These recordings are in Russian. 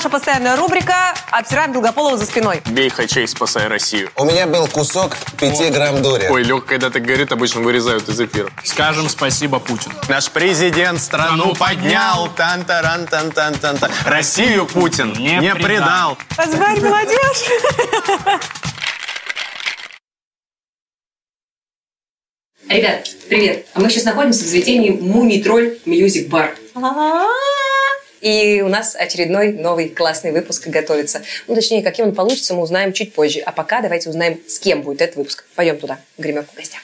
наша постоянная рубрика «Обсираем Долгополова за спиной». Бей хачей, спасай Россию. У меня был кусок 5 грамм дури. Ой, Леха, когда так говорит, обычно вырезают из эфира. Скажем спасибо Путину. Наш президент страну поднял. тан таран тан тан тан тан Россию Путин Не не, предал. Позвали молодежь. Ребят, привет! А мы сейчас находимся в заведении Мумий Тролль Music Bar. И у нас очередной новый классный выпуск готовится. Ну, точнее, каким он получится, мы узнаем чуть позже. А пока давайте узнаем, с кем будет этот выпуск. Пойдем туда, в гримерку в гостях.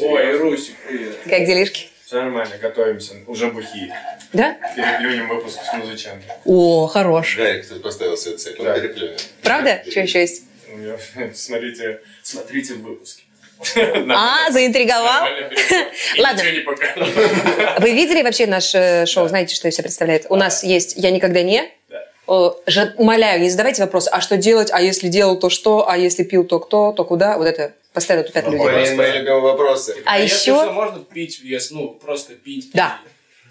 Ой, Русик, привет. Как делишки? Все нормально, готовимся. Уже бухие. Да? Переплюнем выпуск с музычами. О, хорош. Гарик тут поставил себе цель, он Да. переплюнет. Правда? Что еще есть? Смотрите, смотрите в выпуске. А, заинтриговал? Ладно. Вы видели вообще наше шоу? Знаете, что из себя представляет? У нас есть «Я никогда не». Умоляю, не задавайте вопрос, а что делать, а если делал, то что, а если пил, то кто, то куда. Вот это постоянно тупят люди. Блин, мои любимые вопросы. А если еще... можно пить, если, ну, просто пить. Да.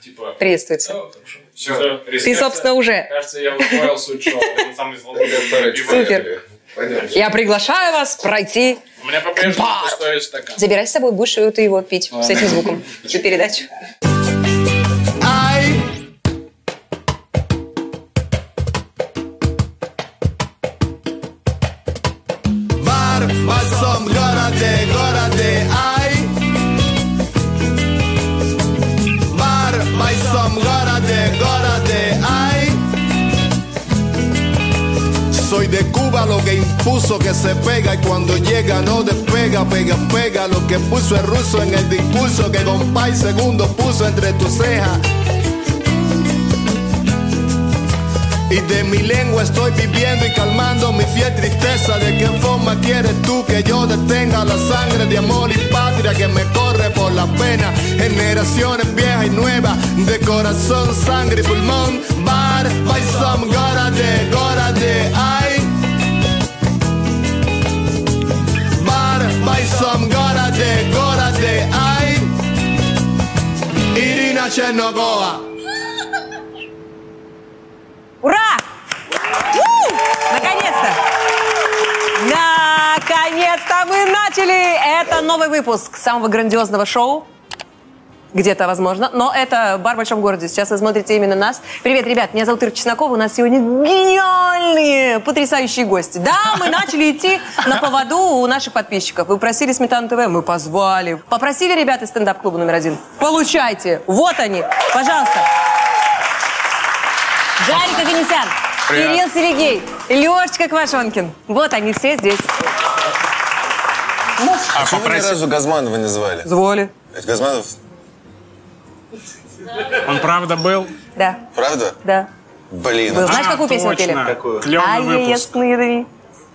Типа, Приветствуется. «Всё, хорошо. Все, Ты, собственно, уже. Кажется, я усвоил суть шоу. Он самый злобный. Супер. Пойдем. Я приглашаю вас пройти. У меня по-прежнему пустой стакан. Забирай с собой, будешь ты его пить с этим звуком. Всю передачу. Lo que se pega y cuando llega no despega, pega, pega. Lo que puso el ruso en el discurso que compay segundo puso entre tus cejas. Y de mi lengua estoy viviendo y calmando mi fiel tristeza. ¿De qué forma quieres tú que yo detenga la sangre de amor y patria que me corre por la pena? Generaciones viejas y nuevas, de corazón, sangre y pulmón. Bar, by some, gorade, gorade, ay. Bar, by some, gorade, gorade, ay. Irina Chernogoa. Ура! Наконец-то! Наконец-то мы начали! Это новый выпуск самого грандиозного шоу. Где-то, возможно. Но это «Бар в большом городе». Сейчас вы смотрите именно нас. Привет, ребят, меня зовут Ира Чеснокова. У нас сегодня гениальные, потрясающие гости. Да, мы начали идти на поводу у наших подписчиков. Вы просили Сметану ТВ, мы позвали. Попросили ребята из стендап-клуба номер один. Получайте. Вот они. Пожалуйста. Гарик Аганесян. Кирилл Серегей, Лешечка Квашонкин. Вот они все здесь. А Почему ни разу Газманова не звали? Звали. Ведь Газманов, Он правда был? Да, правда? да. Блин, Был. а Знаешь, какую песню пели? Какую? Клевый Ай, выпуск.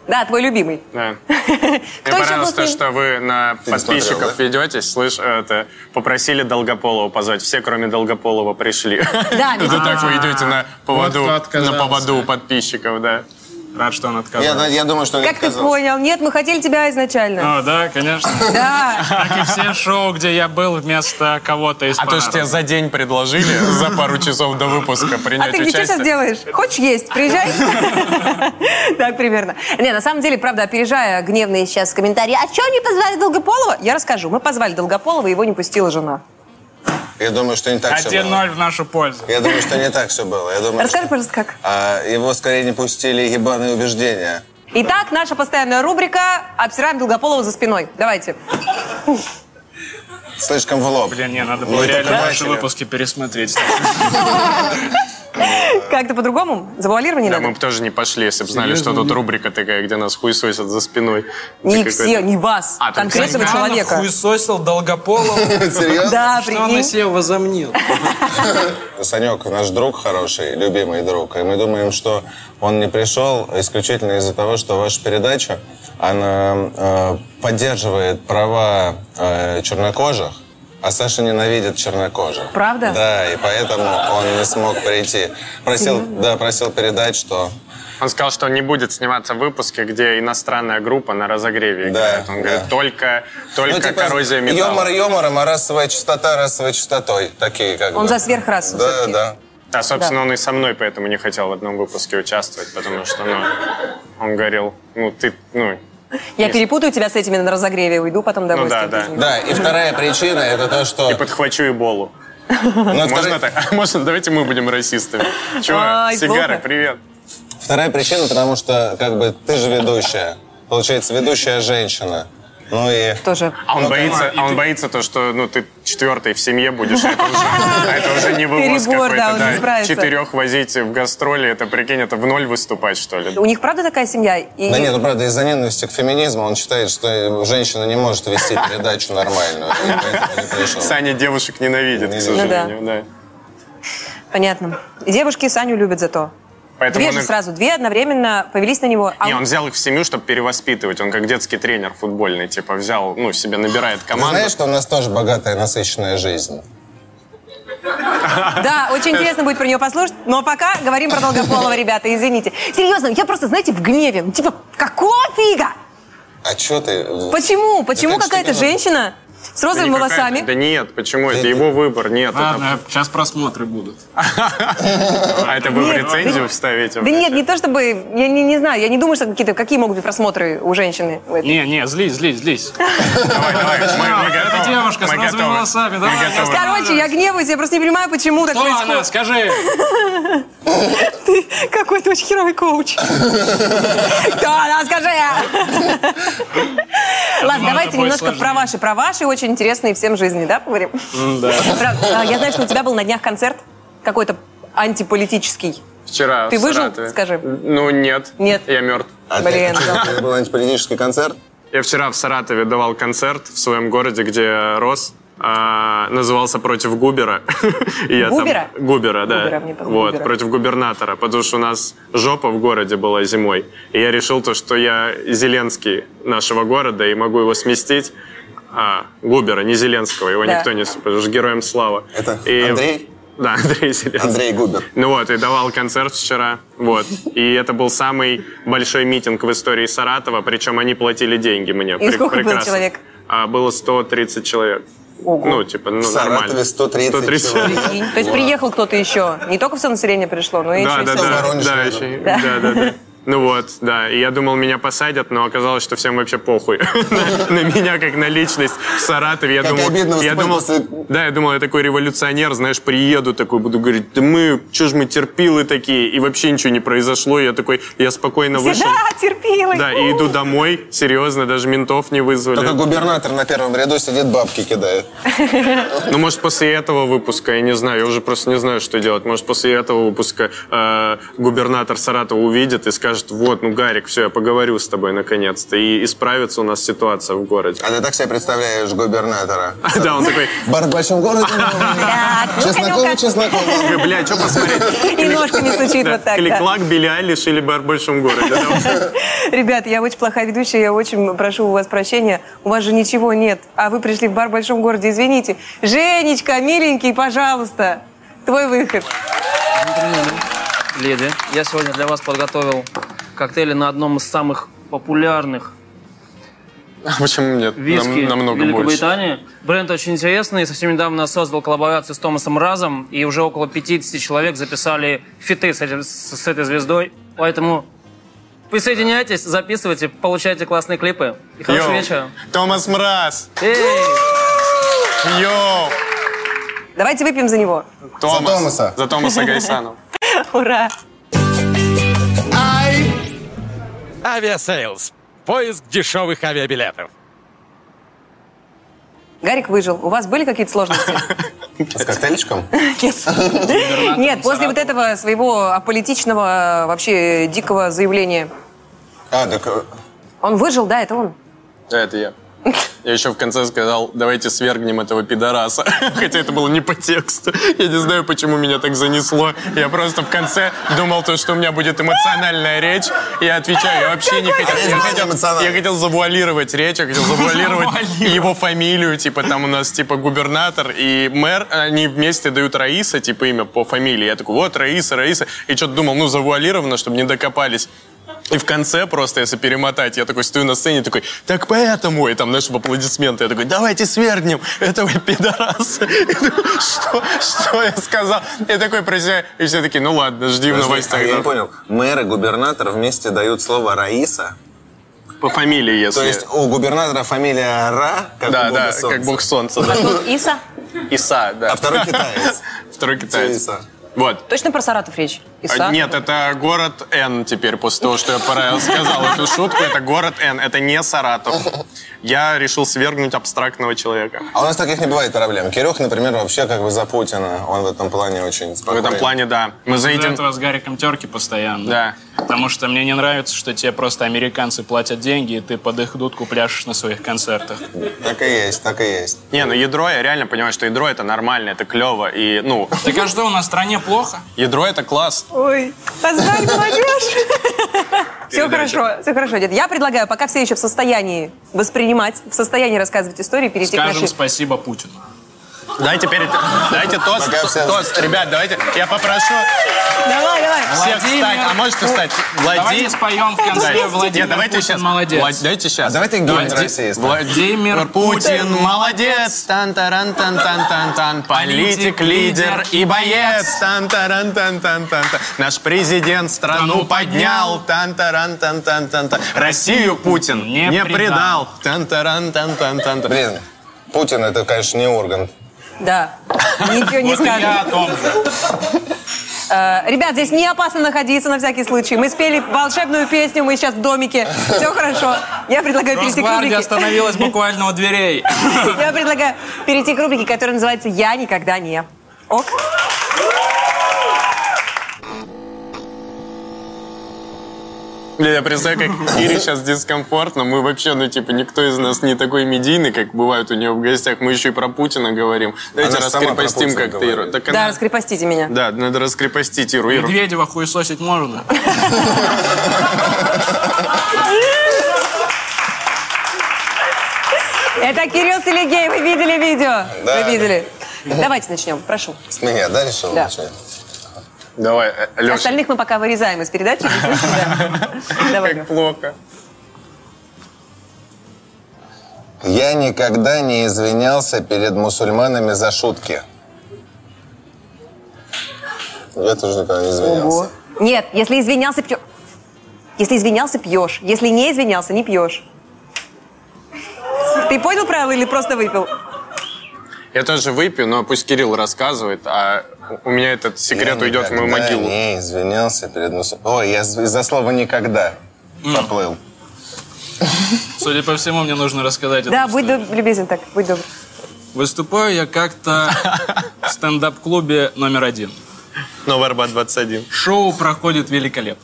Да, твой любимый. Да. Кто Мне понравилось то, что вы на Ты не смотрел, подписчиков да? ведетесь, слышь, это, попросили Долгополова позвать. Все, кроме Долгополова, пришли. Да, Это так вы идете на поводу, на поводу подписчиков, да. Рад, что он я, отказался. я думаю, что он Как ты понял? Нет, мы хотели тебя изначально. О, да, конечно. Да. Как и все шоу, где я был вместо кого-то из А то, что тебе за день предложили, за пару часов до выпуска А принять ты где что участие. сейчас делаешь? Хочешь есть? Приезжай. Так примерно. Не, на самом деле, правда, опережая гневные сейчас комментарии, а что не позвали Долгополова? Я расскажу. Мы позвали Долгополова, его не пустила жена. Я думаю, что не так все было. 1-0 в нашу пользу. Я думаю, что не так все было. Я думаю, Расскажи, что... пожалуйста, как. А, его скорее не пустили ебаные убеждения. Итак, наша постоянная рубрика «Обсираем Долгополова за спиной». Давайте. Слишком в лоб. Блин, не, надо Мы было это реально наши выпуски пересмотреть. Как-то по-другому? Завуалирование Да, надо? мы бы тоже не пошли, если бы знали, что тут рубрика такая, где нас хуесосят за спиной. Не все, не вас. А, конкретного человека. Хуесосил Долгополова. Серьезно? Да, Что он на себя возомнил? Санек наш друг хороший, любимый друг, и мы думаем, что он не пришел исключительно из-за того, что ваша передача, она э, поддерживает права э, чернокожих, а Саша ненавидит чернокожих. Правда? Да, и поэтому он не смог прийти. Просил, да, просил передать, что Он сказал, что он не будет сниматься в выпуске, где иностранная группа на разогреве Да, играет. Он да. говорит, только, только ну, типа, коррозия металла. юмор юмором, а расовая частота расовой частотой. Такие как Он бы. за сверхрасу Да, да. Да, собственно, он и со мной поэтому не хотел в одном выпуске участвовать, потому что, ну, он говорил, ну, ты, ну, Я перепутаю тебя с этими на разогреве, уйду потом домой. Ну да, да. Да, и вторая причина это то, что... и подхвачу Эболу. Ну, Можно так? Можно? Давайте мы будем расистами. Чего? Сигары, плохо. привет. Вторая причина, потому что как бы ты же ведущая. Получается, ведущая женщина. Ну и... Тоже. А он боится, а он боится то, что ну ты четвертый в семье будешь, это уже, а это уже не вывоз Перебор, да, не справится. Четырех возить в гастроли, это прикинь, это в ноль выступать что ли? У них правда такая семья? И... Да нет, ну правда, из-за ненависти к феминизму он считает, что женщина не может вести передачу нормальную. Саня девушек ненавидит, к Ну сожалению, да. Понятно. И девушки Саню любят зато. Поэтому Две он же их- сразу, две одновременно повелись на него. А Не, он- он взял их в семью, чтобы перевоспитывать. Он как детский тренер футбольный, типа взял, ну, себе набирает Ты команду. знаешь, что у нас тоже богатая, насыщенная жизнь? Да, очень интересно будет про нее послушать, но пока говорим про Долгополова, ребята, извините. Серьезно, я просто, знаете, в гневе. Ну, Типа, какого фига? А что ты? Почему? Почему какая-то женщина с Да розовыми никакая- волосами? Да нет, почему? Это его выбор, нет. это- Ладно, сейчас просмотры будут. А это вы в рецензию вставите? Да нет, не то чтобы, я не, не знаю, я не думаю, что какие-то, какие могут быть просмотры у женщины. Не, не, злись, злись, злись. Давай, давай, Это девушка с розовыми волосами, давай. Короче, я гневаюсь, я просто не понимаю, почему так Кто она? происходит. Скажи. Ты какой-то очень херовый коуч. Кто она, скажи? Ладно, давайте это немножко про ваши, про ваши очень интересные всем жизни, да, поговорим? Да. А, Я знаю, что у тебя был на днях концерт какой-то антиполитический. Вчера Ты в выжил, Саратове. скажи? Ну, нет. Нет. Я мертв. А Блин, это был антиполитический концерт? Я вчера в Саратове давал концерт в своем городе, где рос. А, назывался «Против Губера». Я там- Губера? Губера, да. Губера, мне вот, Губера. против губернатора, потому что у нас жопа в городе была зимой. И я решил то, что я Зеленский нашего города и могу его сместить. А, Губера, не Зеленского, его Да. никто не... Потому героем слава. Это И- Андрей? Да, Андрей Зеленский. Андрей Губер. Ну вот, и давал концерт вчера, вот. И это был самый большой митинг в истории Саратова, причем они платили деньги мне. И сколько было человек? А, было 130 человек. Ого. Ну, типа, ну, В Саратове нормально. 130 человек. Прикинь. То есть приехал кто-то еще. Не только все население пришло, но и Да, еще да, да, да, еще, да, да, да. Ну вот, да. И я думал, меня посадят, но оказалось, что всем вообще похуй на, меня как на личность в Саратове. Я думал, я думал, да, я думал, я такой революционер, знаешь, приеду такой, буду говорить, да мы, что ж мы терпилы такие, и вообще ничего не произошло. Я такой, я спокойно вышел. Да, терпила. Да, и иду домой, серьезно, даже ментов не вызвали. Только губернатор на первом ряду сидит, бабки кидает. Ну, может, после этого выпуска, я не знаю, я уже просто не знаю, что делать. Может, после этого выпуска э, губернатор Саратова увидит и скажет, вот, ну, Гарик, все, я поговорю с тобой наконец-то. И исправится у нас ситуация в городе. А ты так себе представляешь губернатора? Да, он такой, Бар в большом городе. Ну-ка. чесноковый. бля, что посмотреть? И ножками стучит вот так. Билли Айлиш или бар в большом городе. Ребят, я очень плохая ведущая, я очень прошу у вас прощения. У вас же ничего нет, а вы пришли в бар в большом городе, извините. Женечка, миленький, пожалуйста, твой выход. Леди, я сегодня для вас подготовил коктейли на одном из самых популярных А Почему нет? виски Нам- Намного больше. Великобритании. Бренд очень интересный. Совсем недавно создал коллаборацию с Томасом Мразом, и уже около 50 человек записали фиты с, этим- с- этой звездой. Поэтому присоединяйтесь, записывайте, получайте классные клипы. И хорошего Йоу, вечера. Томас Мраз. Эй! Йоу. Давайте выпьем за него. Томас. Томаса. За Томаса Гайсарова. Ура! Aviasales. Поиск дешевых авиабилетов. Гарик выжил. У вас были какие-то сложности? С коктейльчиком? Нет. Нет, после вот этого своего аполитичного, вообще дикого заявления. А, так э, Он выжил, да, это он. Это я. Я еще в конце сказал, давайте свергнем этого пидораса. Хотя это было не по тексту. Я не знаю, почему меня так занесло. Я просто в конце думал, то, что у меня будет эмоциональная речь. Я отвечаю, я вообще не хотел. Я хотел, я хотел завуалировать речь, я хотел завуалировать его фамилию. Типа там у нас типа губернатор и мэр, они вместе дают Раиса, типа имя по фамилии. Я такой, вот Раиса, Раиса. И что-то думал, ну завуалировано, чтобы не докопались. И в конце просто, если перемотать, я такой стою на сцене, такой, так поэтому, и там, знаешь, в аплодисменты, я такой, давайте свергнем этого пидораса. Что, что я сказал? Я такой про себя, и все такие, ну ладно, жди в новостях. а я не да». понял. Мэр и губернатор вместе дают слово Раиса. По фамилии, если. То есть у губернатора фамилия Ра, как да, у бога да, солнца. как бог солнца. Да. Тут Иса? Иса, да. А второй китаец. Второй китаец. Вот. Точно про Саратов речь? Иса? А, Нет, это город Н теперь, после того, что я пора сказал эту шутку. Это город Н, это не Саратов. Я решил свергнуть абстрактного человека. А у нас таких не бывает проблем. Кирюх, например, вообще как бы за Путина. Он в этом плане очень В спокойный. этом плане, да. Мы Из-за заедем... этого с Гариком терки постоянно. Да. Потому что мне не нравится, что тебе просто американцы платят деньги, и ты под их дудку пляшешь на своих концертах. Так и есть, так и есть. Не, ну ядро, я реально понимаю, что ядро это нормально, это клево. И, ну, Так а что, у нас в стране плохо? ядро это класс. Ой, позвать молодежь. Все хорошо, все хорошо, дед. Я предлагаю, пока все еще в состоянии воспринимать, в состоянии рассказывать истории, перейти к Скажем нашей... спасибо Путину. Дайте перед... Дайте тост, все- тост, ребят, давайте. Я попрошу Давай, давай. всех встать. А можете встать? Давайте Владимир... споем в конце. Владимир Нет, давайте Путин сейчас. молодец. Влад- Давайте сейчас. А давайте гимн Давайте. России. Владимир Путин молодец, тан таран тан тан тан тан политик, лидер и боец, тан таран тан тан тан тан Наш президент страну поднял, тан таран тан тан тан тан Россию Путин Не не предал. тан таран тан тан тан тан Блин, Путин это, конечно, не Ургант. Да, ничего не я о том же. Э, Ребят, здесь не опасно находиться на всякий случай. Мы спели волшебную песню, мы сейчас в домике. Все хорошо. Я предлагаю перейти к рубрике. остановилась буквально у дверей. Я предлагаю перейти к рубрике, которая называется «Я никогда не». Ок? Бля, я представляю, как Ире сейчас дискомфортно. Мы вообще, ну, типа, никто из нас не такой медийный, как бывает у нее в гостях. Мы еще и про Путина говорим. Давайте Она раскрепостим как-то Иру. Так Да, она- раскрепостите меня. Да, надо раскрепостить Иру. Иру. Медведева хуесосить можно? Это Кирилл Селегей, вы видели видео? Да. Вы видели. Давайте начнем, прошу. С меня, да, решил Да. начать? Давай, э, Леша. Остальных мы пока вырезаем из передачи. Как плохо. Я никогда не извинялся перед мусульманами за шутки. Я тоже никогда не извинялся. Нет, если извинялся, пьешь. Если извинялся, пьешь. Если не извинялся, не пьешь. Ты понял правила или просто выпил? Я тоже выпью, но пусть Кирилл рассказывает, а у меня этот секрет Я уйдет в мою могилу. не извинялся перед мусульманами. Ой, я из-за слова «никогда» поплыл. Судя по всему, мне нужно рассказать Да, будь доб- любезен так, будь добр. Выступаю я как-то в стендап-клубе номер один. Новый Арбат 21. Шоу проходит великолепно.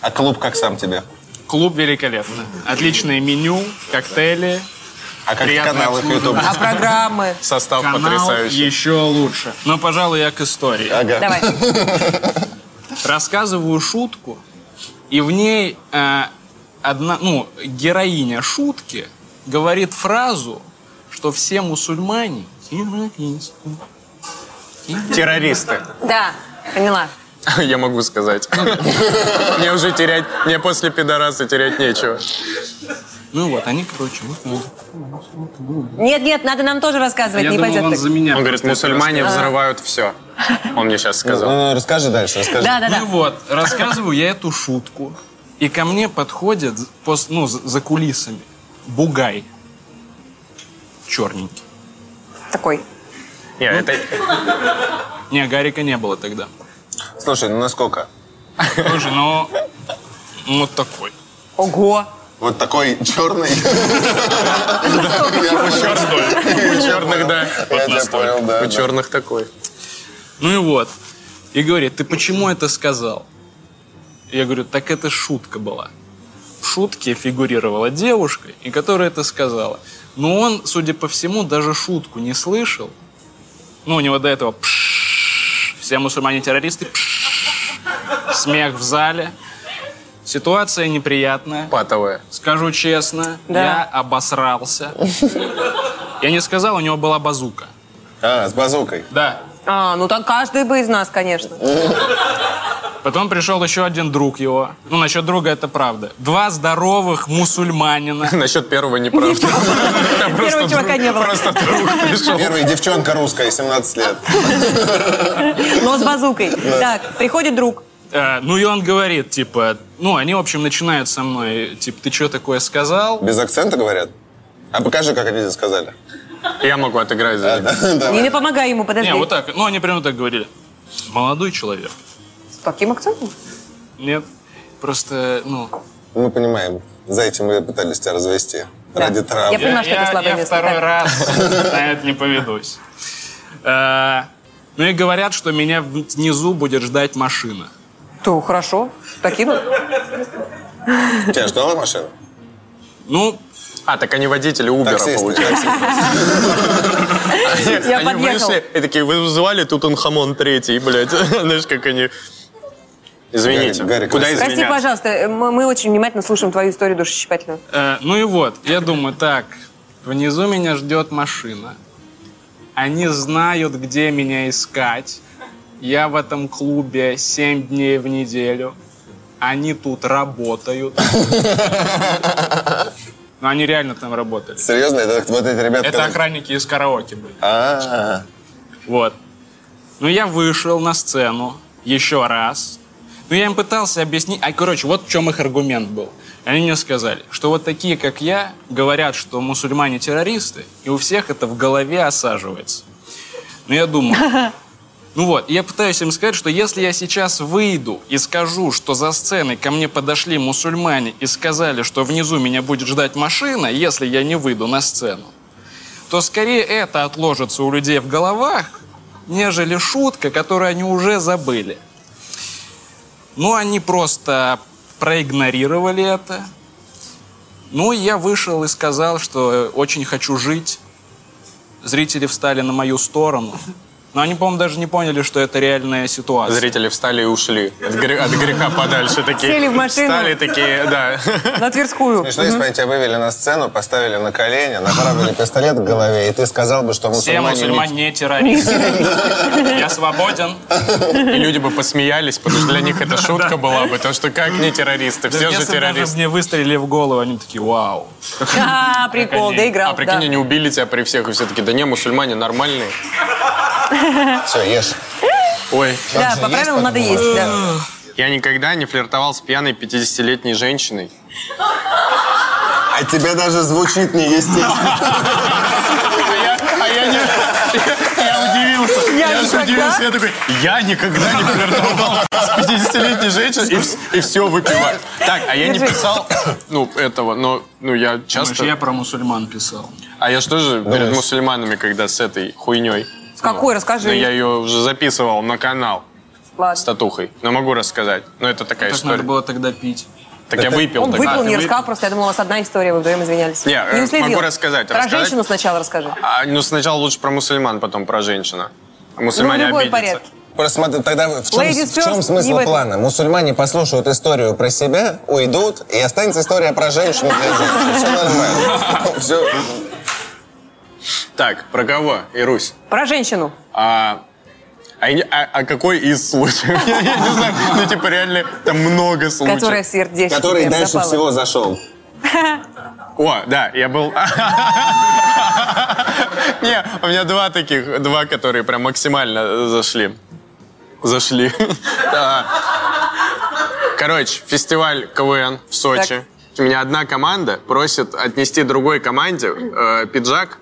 А клуб как сам тебе? Клуб великолепно. Отличное меню, коктейли, А как Приятное канал их обслуживание. YouTube? А программы? Состав канал потрясающий. еще лучше. Но, пожалуй, я к истории. Ага. Давай. Рассказываю шутку, и в ней э, одна, ну, героиня шутки говорит фразу, что все мусульмане террористы. Террористы. Да, поняла. Я могу сказать. Мне уже терять, мне после пидораса терять нечего. Ну вот, они, короче, вот, Нет, нет, надо нам тоже рассказывать, Я не думал, пойдет он так. за меня. Он говорит, мусульмане рассказал. взрывают все. Он мне сейчас сказал. Ну, расскажи дальше, расскажи. Да, да, Ну да. вот, рассказываю я эту шутку, и ко мне подходит, пос- ну, за кулисами, бугай. Черненький. Такой. Не, это... Не, Гарика не было тогда. Слушай, ну насколько? Слушай, ну, ну, вот такой. Ого. Вот такой черный. У черных, да. Я понял, да. У черных такой. Ну и вот. И говорит, ты почему это сказал? Я говорю, так это шутка была. В шутке фигурировала девушка, и которая это сказала. Но он, судя по всему, даже шутку не слышал. Ну, у него до этого «пшшш», все мусульмане террористы, «пшшш», смех в зале. Ситуация неприятная. Патовая. Скажу честно, Да. я обосрался. Я не сказал, у него была базука. А, с базукой. Да. А, ну так каждый бы из нас, конечно. Потом пришел еще один друг его. Ну, насчет друга это правда. Два здоровых мусульманина. Насчет первого неправда. Первого чувака не было. Просто друг пришел. Первая девчонка русская, 17 лет. Но с базукой. Так, приходит друг. Э, Ну, и он говорит, типа, ну, они, в общем, начинают со мной, типа, ты что такое сказал? Без акцента говорят? А покажи, как они здесь сказали. Я могу отыграть за них. Не, не помогай ему, подожди. Не, вот так. Ну, они прямо так говорили. Молодой человек. С каким акцентом? Нет, просто, ну... Мы понимаем, за этим мы пытались тебя развести. Ради травм. Я понимаю, что это слабое я место. второй Так. раз на это не поведусь. Э, Ну и говорят, что меня внизу будет ждать машина. То, хорошо. Покинул. Тебя ждала машина? Ну, А, так они водители Убера, получается. Я Они подъехал. вышли и такие, вы звали Тутанхамон третий, блядь. Знаешь, как они... Извините, Гарри, Гарри, куда прости, Прости, извиняться? пожалуйста, мы, мы очень внимательно слушаем твою историю душесчипательную. Э, ну и вот, я думаю, так, внизу меня ждет машина. Они знают, где меня искать. Я в этом клубе 7 дней в неделю. Они тут работают. Но они реально там работали. Серьезно? Это вот эти ребята... Это охранники из караоке были. А, Вот. Ну, я вышел на сцену еще раз. Ну, я им пытался объяснить. А, короче, вот в чем их аргумент был. Они мне сказали, что вот такие, как я, говорят, что мусульмане террористы, и у всех это в голове осаживается. Ну, я думаю, ну вот, я пытаюсь им сказать, что если я сейчас выйду и скажу, что за сценой ко мне подошли мусульмане и сказали, что внизу меня будет ждать машина, если я не выйду на сцену, то скорее это отложится у людей в головах, нежели шутка, которую они уже забыли. Ну, они просто проигнорировали это. Ну, я вышел и сказал, что очень хочу жить. Зрители встали на мою сторону. Но они, по-моему, даже не поняли, что это реальная ситуация. Зрители встали и ушли. От, гре- от греха подальше такие. Сели в машину. Встали такие, да. На Тверскую. Смешно, если бы тебя вывели на сцену, поставили на колени, направили пистолет к голове, и ты сказал бы, что Все мусульмане... не- мусульмане не террористы. Я свободен. И люди бы посмеялись, потому что для них это шутка была бы. То, что как не террористы, все же террористы. мне выстрелили в голову, они такие, вау. А, прикол, доиграл. А прикинь, они убили тебя при всех, и все таки да не, мусульмане нормальные. Все, ешь. Ой, Да, по правилам надо есть, да. я никогда не флиртовал с пьяной 50-летней женщиной. А тебе даже звучит неестественно. А я, а я не... Я удивился. Я удивился. Я такой, я никогда не флиртовал с 50-летней женщиной и, вс- и все выпиваю. Так, а я не писал, ну, этого, но, ну, я часто... я про муслиман писал. А я что же перед мусульманами, когда с этой хуйней? С какой, расскажи. Ну, я ее уже записывал на канал с Ладно. татухой. Но могу рассказать. Но это такая Так история. надо было тогда пить. Так я выпил Он тогда. выпил, не ты рассказал просто. Я думала, у вас одна история, вы вдвоем извинялись. Не, э, уследил. могу рассказать. Про Рассказать? женщину сначала расскажи. А, ну, сначала лучше про мусульман, потом про женщину. А Мусульмане Ну, в обидятся. порядке. Просто смотри, тогда в чем, Ladies в чем смысл не плана? Мусульмане послушают историю про себя, уйдут, и останется история про женщину для женщин. Все нормально. Все. Так, про кого, Ирусь? Про женщину. А, а, а- а какой из случаев? Я, я не знаю, ну типа реально там много случаев. Которая в сердечко Который дальше запала. всего зашел. О, да, я был... Не, у меня два таких, два, которые прям максимально зашли. Зашли. Да. Короче, фестиваль КВН в Сочи. У меня одна команда просит отнести другой команде э, пиджак.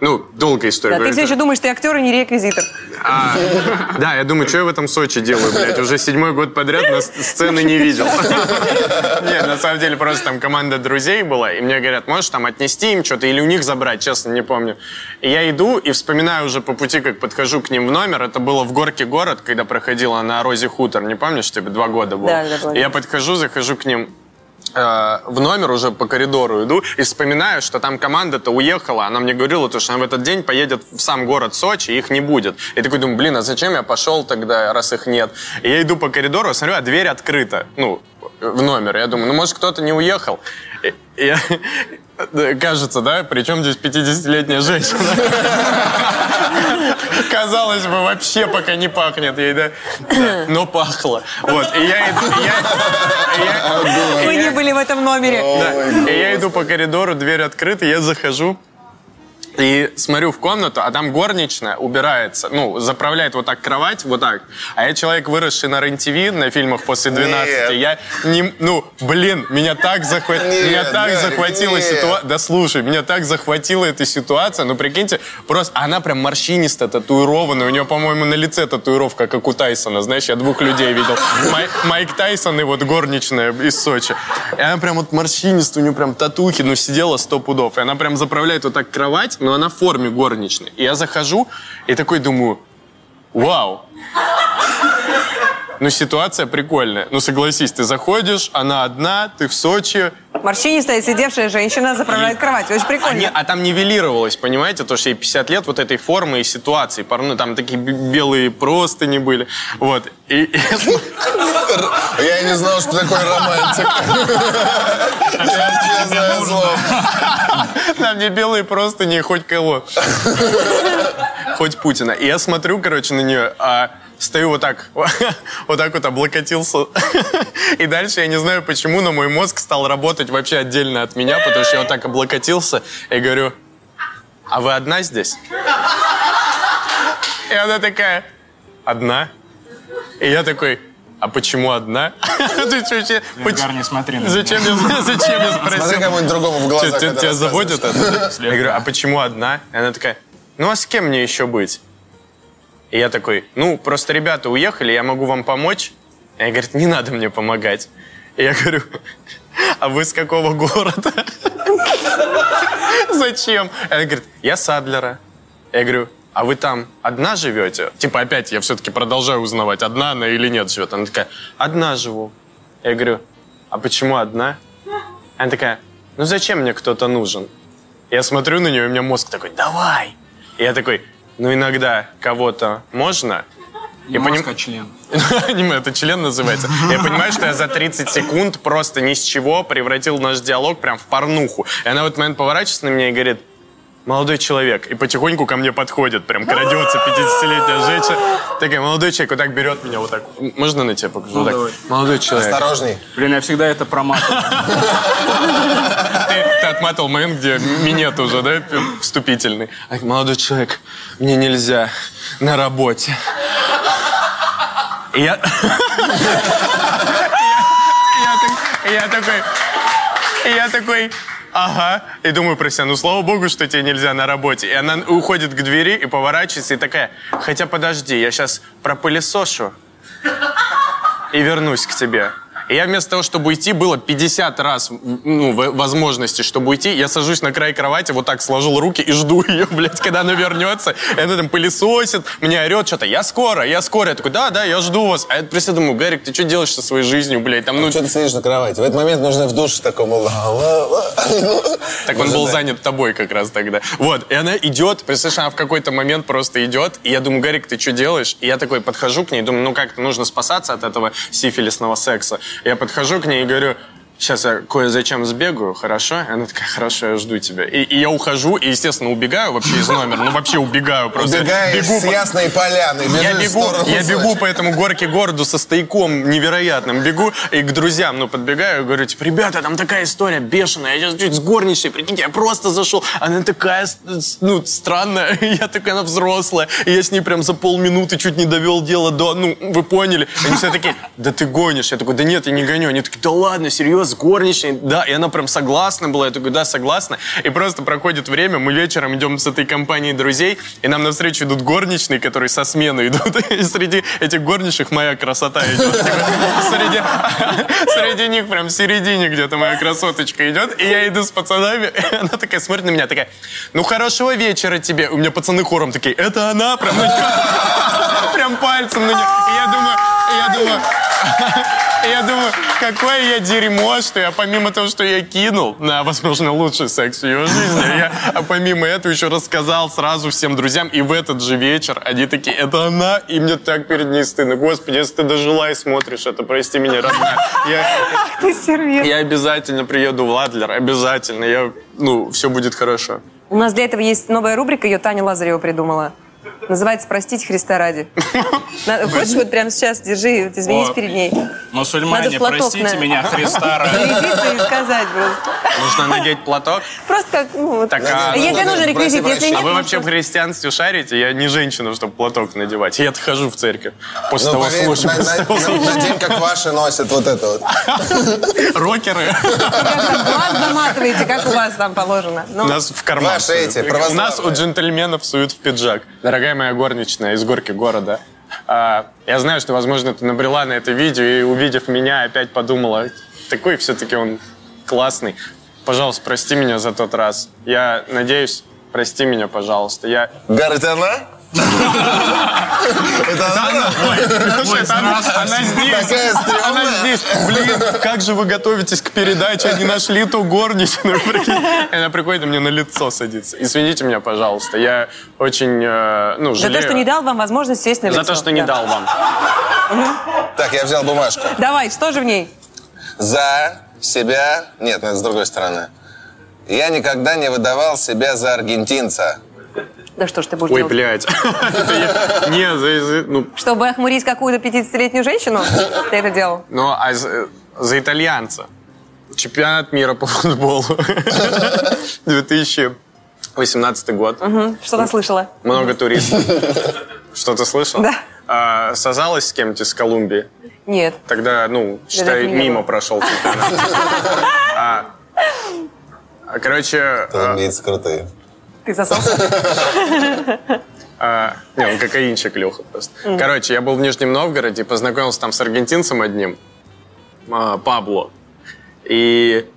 Ну, долгая история. Да, ты все еще думаешь, ты актер и не реквизитор. А, да, я думаю, что я в этом Сочи делаю, блядь? Уже седьмой год подряд на сцены не видел. Нет, на самом деле просто там команда друзей была, и мне говорят, можешь там отнести им что-то или у них забрать, честно, не помню. И я иду и вспоминаю уже по пути, как подхожу к ним в номер. Это было в Горке город, когда проходила на Розе Хутор. Не помнишь, тебе два года было? Да, да, я подхожу, захожу к ним э, в номер уже по коридору иду и вспоминаю, что там команда-то уехала. Она мне говорила, то, что она в этот день поедет в сам город Сочи, их не будет. И такой думаю, блин, а зачем я пошел тогда, раз их нет? И я иду по коридору, смотрю, а дверь открыта. Ну, в номер. Я думаю, ну, может, кто-то не уехал. И- я- кажется, да? Причем здесь 50-летняя женщина. Казалось бы, вообще пока не пахнет ей, да? Но пахло. Вот, и я Вы не были в этом номере. И я иду по коридору, дверь открыта, я захожу. И смотрю в комнату, а там горничная убирается, ну, заправляет вот так кровать, вот так. А я человек, выросший на рен на фильмах после 12. Нет. Я не, ну, блин, меня так, захва... Нет, меня так Гарик, захватила ситуация. Да слушай, меня так захватила эта ситуация. Ну, прикиньте, просто она прям морщинистая, татуированная. У нее, по-моему, на лице татуировка, как у Тайсона. Знаешь, я двух людей видел. Май- Майк Тайсон и вот горничная из Сочи. И она прям вот морщинистая, у нее прям татухи, ну, сидела сто пудов. И она прям заправляет вот так кровать, но она в форме горничной. И я захожу и такой думаю, вау. Ну, ситуация прикольная. Ну, согласись, ты заходишь, она одна, ты в Сочи, Морщинистая сидевшая женщина заправляет кровать. Очень а, прикольно. не- а там нивелировалось, понимаете, то, что ей 50 лет вот этой формы и ситуации. Порно, там такие белые простыни были. Вот. И, и я не знал, что такое романтик. Я честное слово. там не белые простыни, хоть кого. Хоть Путина. И я смотрю, короче, на нее, а стою вот так, вот так вот облокотился. И дальше я не знаю почему, но мой мозг стал работать вообще отдельно от меня, потому что я вот так облокотился и говорю, а вы одна здесь? И она такая, одна? И я такой, а почему одна? Ты чё, вообще- поч- не смотри на Зачем я, зачем я Смотри спросил? кому-нибудь другому в глаза, Тебя- заводит это? Я говорю, а почему одна? И она такая, ну а с кем мне еще быть? И я такой, ну, просто ребята уехали, я могу вам помочь? И она говорит, не надо мне помогать. И я говорю, а вы с какого города? Зачем? Она говорит, я с Адлера. Я говорю, а вы там одна живете? Типа опять я все-таки продолжаю узнавать, одна она или нет живет. Она такая, одна живу. Я говорю, а почему одна? Она такая, ну зачем мне кто-то нужен? Я смотрю на нее, и у меня мозг такой, давай. И я такой, ну иногда кого-то можно. Не И поним- мозг, а член. Не, это член называется. Я понимаю, что я за 30 секунд просто ни с чего превратил наш диалог прям в порнуху. И она в этот момент поворачивается на меня и говорит, молодой человек. И потихоньку ко мне подходит, прям крадется 50-летняя женщина. Такая, молодой человек, вот так берет меня вот так. Можно на тебя покажу? Ну, Вот так. давай. Молодой человек. Осторожней. Блин, я всегда это проматываю. Ты, ты отматывал момент, где минет уже, да, вступительный. А, Молодой человек, мне нельзя на работе. И я... Я так- я такой... и Я такой... Ага. И думаю про себя, ну слава богу, что тебе нельзя на работе. И она уходит к двери и поворачивается и такая, хотя подожди, я сейчас пропылесошу и вернусь к тебе. И я вместо того, чтобы уйти, было 50 раз ну, возможности, чтобы уйти. Я сажусь на край кровати, вот так сложил руки и жду ее, блядь, когда она вернется. И она там пылесосит, мне орет что-то. Я скоро, я скоро. Я такой, да, да, я жду вас. А я просто думаю, Гарик, ты что делаешь со своей жизнью, блядь? Там, ну, Что ты сидишь на кровати? В этот момент нужно в душе такому ла-ла-ла. Так он был занят тобой как раз тогда. Вот, и она идет, представляешь, она в какой-то момент просто идет, и я думаю, Гарик, ты что делаешь? И я такой подхожу к ней, думаю, ну как-то нужно спасаться от этого сифилисного секса. Я подхожу к ней и говорю, сейчас я кое-зачем сбегаю, хорошо? И она такая, хорошо, я жду тебя. И, и я ухожу, и, естественно, убегаю вообще из номера, ну вообще убегаю. Просто Убегаешь бегу с по- ясной поляны, я бегу, я бегу по этому горке городу со стояком невероятным. Бегу и к друзьям, ну, подбегаю, говорю, типа, ребята, там такая история бешеная. Я сейчас чуть с горничной, прикиньте, я просто зашел. Она такая, ну, странная. Я такая, она взрослая. И я с ней прям за полминуты чуть не довел дело до, ну, вы поняли. Они все такие, да ты гонишь. Я такой, да нет, я не гоню. Они такие, да ладно, серьезно, с горничной. Да, и она прям согласна была. Я такой, да, согласна. И просто проходит время, мы вечером идем с этой компанией друзей, и нам навстречу идут горничные, которые со смены идут. И среди этих горничных моя красота идет. Среди, среди них прям в середине где-то моя красоточка идет. И я иду с пацанами, и она такая смотрит на меня, такая, ну хорошего вечера тебе. У меня пацаны хором такие, это она? Прям, прям пальцем на нее. И я думаю, я думаю, я думаю, какое я дерьмо, что я помимо того, что я кинул на, возможно, лучший секс в ее жизни, я а помимо этого еще рассказал сразу всем друзьям. И в этот же вечер они такие, это она, и мне так перед ней стыдно. Господи, если ты дожила и смотришь это, прости меня, родная. Я, Ты сервис. я обязательно приеду в Ладлер, обязательно. Я, ну, все будет хорошо. У нас для этого есть новая рубрика, ее Таня Лазарева придумала. Называется «Простить Христа ради». Хочешь, вот прямо сейчас держи, вот извинись перед ней. Мусульмане, Надо платок простите на- меня, Христа ради. И сказать просто. Нужно надеть платок. Просто как, ну, вот. Так, а- Если ну, нужен реквизит, если нет, А вы ну, вообще в христианстве шарите? Я не женщина, чтобы платок надевать. Я хожу в церковь. После Ну, того слушаю. надень, как ваши носят вот это вот. Рокеры. Глаз заматываете, как у вас там положено. Ну, У нас в карман. Ваши эти, У нас у джентльменов суют в пиджак. Дорогая моя горничная из горки города, а, я знаю, что, возможно, ты набрела на это видео и, увидев меня, опять подумала, такой все-таки он классный. Пожалуйста, прости меня за тот раз. Я надеюсь, прости меня, пожалуйста. Я... Гарри, это она? Она? Здесь. Блин, как же вы готовитесь к передаче? Они нашли ту горничную. Она приходит и мне на лицо садится. Извините меня, пожалуйста. Я очень, э, ну, за жалею. то, что не дал вам возможность сесть на лицо. За то, что не Да. дал вам. Так, я взял бумажку. Давай, что же в ней? За себя... Нет, ну, это с другой стороны. Я никогда не выдавал себя за аргентинца. Да что ж ты будешь Ой, делать? блядь. Не, ну, Чтобы охмурить какую-то 50-летнюю женщину, ты это делал? ну, а за итальянца. Чемпионат мира по футболу. 2018 год. Что-то слышала. Много туристов. Что ты слышал? Да. А, созалась с кем-то из Колумбии? Нет. Тогда, ну, считай, мимо было. прошел чемпионат. А, а, Короче, а, Колумбийцы крутые. Ты сосал? а, не, он кокаинчик Леха просто. Короче, я был в Нижнем Новгороде познакомился там с аргентинцем одним, а, Пабло. И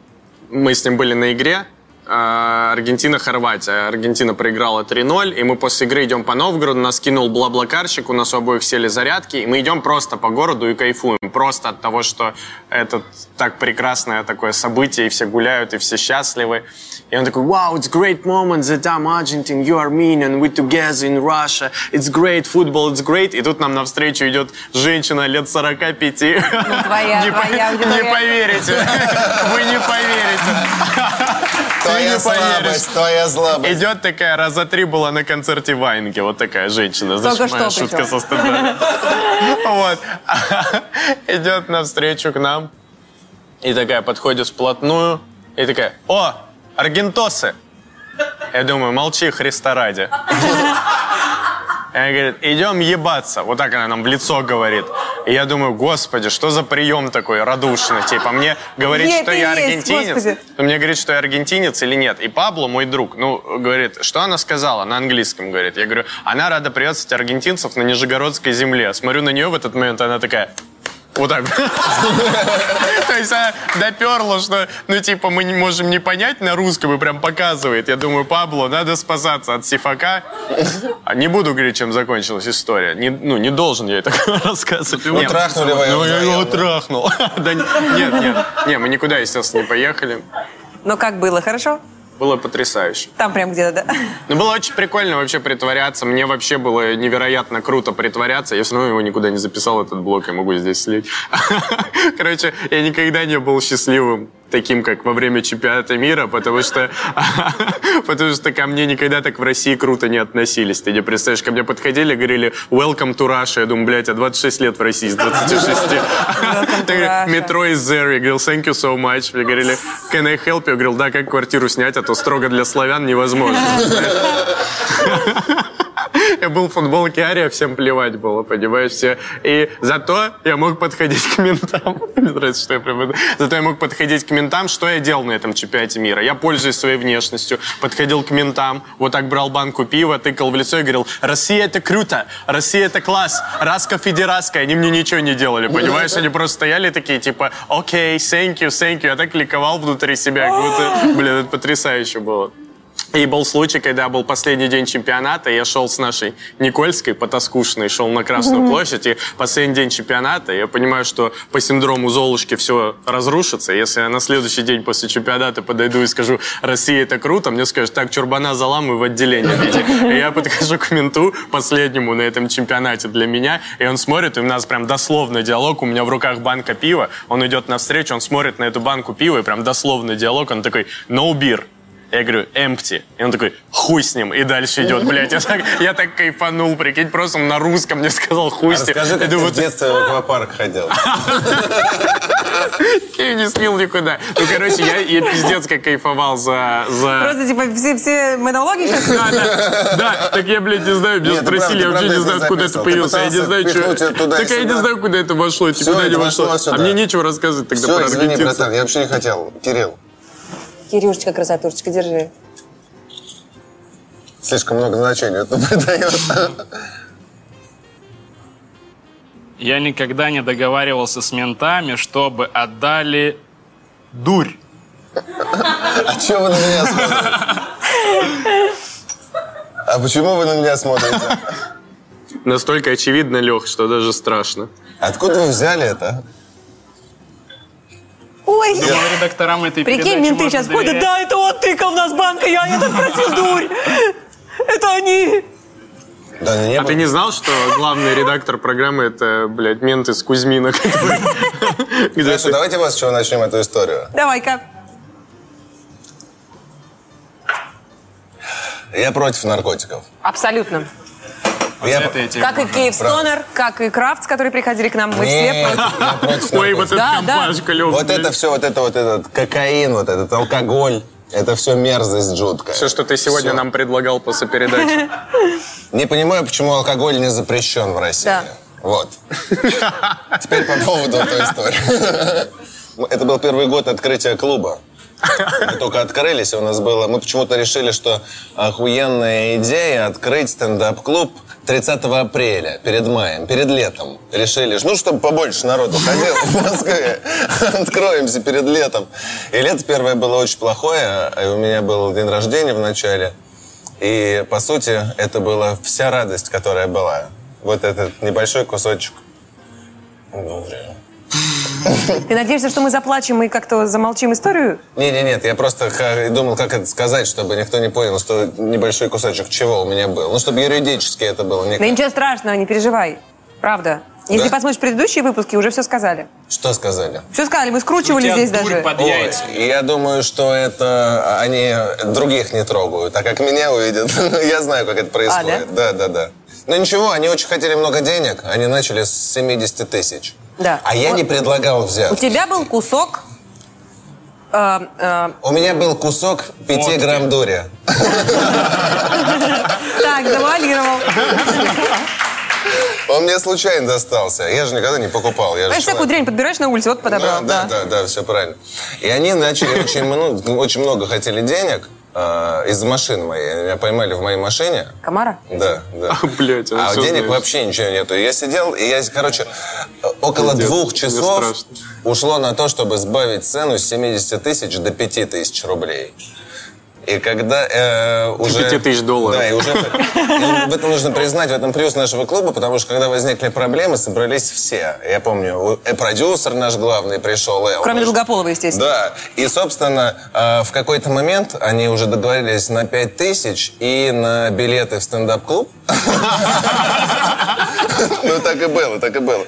мы с ним были на игре, Аргентина-Хорватия. Аргентина проиграла 3-0, и мы после игры идем по Новгороду, нас кинул бла-блакарщик, у нас у обоих сели зарядки, и мы идем просто по городу и кайфуем. Просто от того, что это так прекрасное такое событие, и все гуляют, и все счастливы. И он такой, wow, it's great moment that I'm Argentine, you Armenian, we together in Russia, it's great football, it's great. И тут нам навстречу идет женщина лет 45. твоя- не, по- твоя не аудитория. поверите. Вы не поверите. Твоя не поверишь. твоя слабость. Идет такая, раза три была на концерте Ваенги, вот такая женщина. Только Значит, моя что шутка со стендапа. Вот. Идет навстречу к нам и такая подходит вплотную и такая, о, аргентосы. Я думаю, молчи, Христа ради. И она говорит, идем ебаться. Вот так она нам в лицо говорит. И я думаю, господи, что за прием такой радушный? Типа, мне говорит, что я есть, аргентинец. господи. Он мне говорит, что я аргентинец или нет. И Пабло, мой друг, ну, говорит, что она сказала на английском, говорит. Я говорю, она рада приветствовать аргентинцев на Нижегородской земле. Смотрю на нее в этот момент, она такая... Вот так. То есть она доперла, что, ну, типа, мы не можем не понять на русском и прям показывает. Я думаю, Пабло, надо спасаться от сифака. А не буду говорить, чем закончилась история. Не, ну, не должен я это рассказывать. Ну, Нет. трахнули вы Ну, я его трахнул. Да нет, нет. Нет, мы никуда, естественно, не поехали. Но как было, хорошо? Было потрясающе. Там прям где-то, да? Ну, было очень прикольно вообще притворяться. Мне вообще было невероятно круто притворяться. Я все равно его никуда не записал, этот блок, я могу здесь слить. Короче, я никогда не был счастливым таким, как во время чемпионата мира, потому что, потому что ко мне никогда так в России круто не относились. Ты не представляешь, ко мне подходили, говорили «Welcome to Russia». Я думаю, блядь, я 26 лет в России с 26. to Так, Russia. Метро is there. Я говорил «Thank you so much». Мне говорили «Can I help you?» Я говорил «Да, как квартиру снять, а то строго для славян невозможно». Я был в футболке Ария, всем плевать было, понимаешь, все. И зато я мог подходить к ментам. Мне нравится, что я прям... Зато я мог подходить к ментам. Что я делал на этом чемпионате мира? Я, пользуясь своей внешностью, подходил к ментам, вот так брал банку пива, тыкал в лицо и говорил, Россия это круто, Россия это класс, Раска Федераска. Они мне ничего не делали, понимаешь? Они просто стояли такие, типа, окей, thank you, thank you. Я так ликовал внутри себя, как будто, блин, это потрясающе было. И был случай, когда был последний день чемпионата, я шел с нашей Никольской по Тоскушной, шел на Красную площадь, и последний день чемпионата, я понимаю, что по синдрому Золушки все разрушится. Если я на следующий день после чемпионата подойду и скажу, Россия это круто, мне скажут, так, чурбана заламывай в отделение. И я подхожу к менту, последнему на этом чемпионате для меня, и он смотрит, и у нас прям дословный диалог, у меня в руках банка пива, он идет навстречу, он смотрит на эту банку пива, и прям дословный диалог, он такой, no beer. Я говорю, empty. И он такой, хуй с ним. И дальше идет, блядь. Я так, я так кайфанул, прикинь, просто он на русском мне сказал хуй А с ним. расскажи, Я как ты в детстве в аквапарк ходил. Я не слил никуда. Ну, короче, я, я пиздец как кайфовал за... за... Просто, типа, все, все монологи сейчас? Да, да, да, так я, блядь, не знаю, меня спросили, я вообще не знаю, откуда это появился, я не знаю, что... Так я не знаю, куда это вошло, куда не это вошло. А мне нечего рассказывать тогда Все, про извини, аргентинцев. братан, я вообще не хотел. Кирилл, Кирюшечка, красотурочка, держи. слишком много значений это придает. Я никогда не договаривался с ментами, чтобы отдали дурь. А чего вы на меня смотрите? А почему вы на меня смотрите? Настолько очевидно, Лех, что даже страшно. Откуда вы взяли это? Ой, Думаю, редакторам этой Прикинь, передачи менты сейчас ходят, да, это он тыкал в нас банка, я этот просил дурь. Это они. Да, не а ты не знал, что главный редактор программы это, блядь, мент из Кузьмина? Хорошо, давайте вас с чего начнем эту историю. Давай-ка. Я против наркотиков. Абсолютно. Я- Как и Кейв Стонер, как и Крафтс, которые приходили к нам, мы все против. Ой, вот наркотиков. Да, да. Вот это все, вот это вот этот кокаин, вот этот алкоголь, это все мерзость жуткая. Все, что ты сегодня Всё. нам предлагал после передачи. Не понимаю, почему алкоголь не запрещен в России. Да. Вот. Теперь по поводу той истории. Это был первый год открытия клуба. Мы только открылись, у нас было... Мы почему-то решили, что охуенная идея открыть стендап-клуб 30 апреля, перед маем, перед летом. Решили, ну, чтобы побольше народу ходило в Москве. Откроемся перед летом. И лето первое было очень плохое, и у меня был день рождения в начале. И, по сути, это была вся радость, которая была. Вот этот небольшой кусочек. Горе. Ты надеешься, что мы заплачем и как-то замолчим историю? Не-не, нет, я просто думал, как это сказать, чтобы никто не понял, что небольшой кусочек чего у меня был. Ну, чтобы юридически это было не Да ничего страшного, не переживай. Правда. Если Да? посмотришь предыдущие выпуски, уже все сказали. Что сказали? Все сказали, мы скручивали здесь даже. Ой, я думаю, что это они других не трогают, а как меня увидят, я знаю, как это происходит. да? да, да, Ну ничего, они очень хотели много денег, они начали с 70 тысяч. Да. А я Вот не предлагал У взять. тебя был кусок... э, э, У меня был кусок 5 грамм дури. так, завуалировал. Он мне случайно достался. Я же никогда не покупал. Я Знаешь, всякую дрянь подбираешь на улице, вот подобрал. Да, да, да, да, все правильно. И они начали очень много, очень много хотели денег э, из машины моей. Меня поймали в моей машине. Комара? Да, да. Блять, А денег вообще ничего нету. И Я сидел, и я, короче, около Пиздец, двух часов ушло на то, чтобы сбавить цену с 70 тысяч до 5 тысяч рублей. И когда э, уже... 5 тысяч долларов. Да, и уже... и в этом нужно признать, в этом плюс нашего клуба, потому что когда возникли проблемы, собрались все. Я помню, э, продюсер наш главный пришел. Кроме Долгополова, естественно. да, и, собственно, э, в какой-то момент они уже договорились на 5 тысяч и на билеты в стендап-клуб. Ну, так и было, так и было.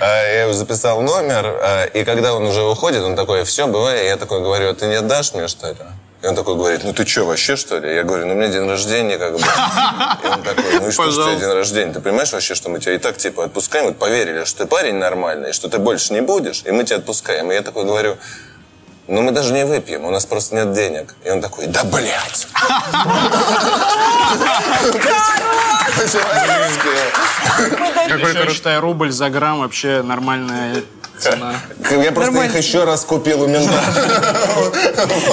А, Я его записал номер, а, и когда он уже уходит, он такой, все, бывает. Я такой говорю, «А ты не отдашь мне, что ли? И он такой говорит, ну ты что, вообще, что ли? Я говорю, ну у меня день рождения, как бы. И он такой, ну и что, что у тебя день рождения? Ты понимаешь вообще, что мы тебя и так, типа, отпускаем? Вот поверили, что ты парень нормальный, что ты больше не будешь, и мы тебя отпускаем. И я такой говорю, ну мы даже не выпьем, у нас просто нет денег. И он такой, да блядь. Считаю, рубль за грамм вообще нормальная цена. Я просто их еще раз купил у мента.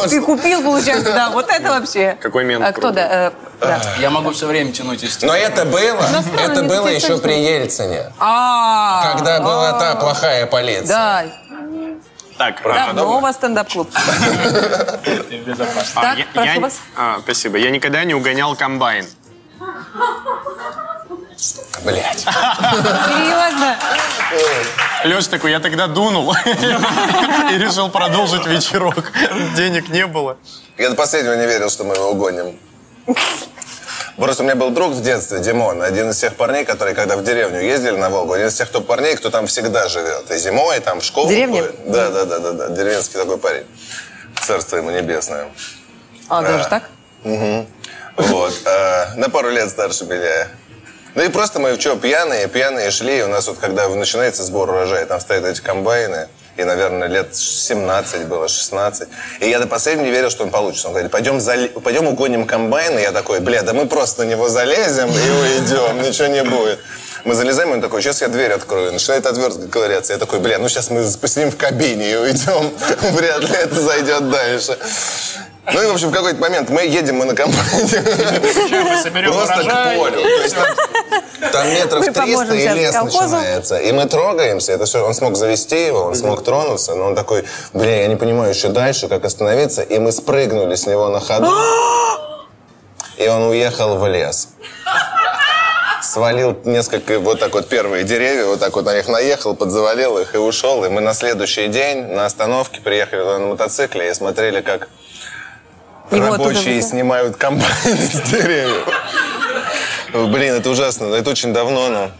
Ты купил, получается, да, вот это вообще. Какой мент А кто, да? э, да. Я могу все время тянуть из Но это было, Ну, это было еще при Ельцине. А, Когда была та плохая полиция. Да. Так, Давно у вас стендап-клуб. а, Так, прошу вас. а, спасибо. Я никогда не угонял комбайн. Блять. Серьезно? Леш такой, я тогда дунул и решил продолжить вечерок. Денег не было. Я до последнего не верил, что мы его угоним. Просто у меня был друг в детстве, Димон, один из тех парней, которые, когда в деревню ездили на Волгу, один из тех кто парней, кто там всегда живет. И зимой, и там в школу. Деревня? ходит. Да, да, да, да, да. Деревенский такой парень. Царство ему небесное. А, даже так? Мгм. Вот. а, на пару лет старше меня. Ну и просто мы, что, пьяные, пьяные шли. И у нас вот, когда начинается сбор урожая, там стоят эти комбайны. И, наверное, лет 17 было, 16. И я до последнего не верил, что он получится. Он говорит, пойдем, зале- пойдем угоним комбайн. И я такой, бля, да мы просто на него залезем и уйдем, ничего не будет. Мы залезаем, и он такой, сейчас я дверь открою. Начинает отвертка ковыряться. Я такой, бля, ну сейчас мы посидим в кабине и уйдем. Вряд ли это зайдет дальше. Ну и, в общем, в какой-то момент мы едем, мы на компании. соберем Просто к полю. То есть там, метров Мы 300 поможем и лес начинается. И мы трогаемся. Это все, он смог завести его, он смог тронуться. Но он такой, бля, я не понимаю еще дальше, как остановиться. И мы спрыгнули с него на ходу. И он уехал в лес. Свалил несколько, вот так вот, первые деревья, вот так вот на них наехал, подзавалил их и ушел. И мы на следующий день на остановке приехали туда на мотоцикле и смотрели, как Его оттуда рабочие выкинули. снимают комбайны с деревьев. Блин, это ужасно. Это очень давно, но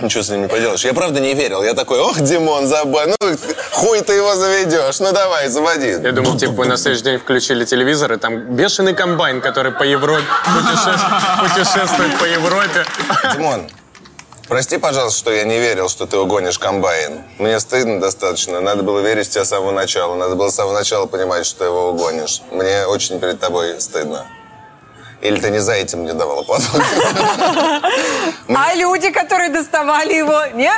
ничего с ним не поделаешь. Я правда не верил. Я такой, ох, Димон, забавь. Ну, хуй ты его заведешь. Ну, давай, заводи. Я думал, типа, на следующий день включили телевизор, и там бешеный комбайн, который по Европе путеше- путешествует по Европе. Димон, прости, пожалуйста, что я не верил, что ты угонишь комбайн. Мне стыдно достаточно. Надо было верить в тебя с самого начала. Надо было с самого начала понимать, что ты его угонишь. Мне очень перед тобой стыдно. Или ты не за этим мне давала подумать? А люди, которые доставали его, не?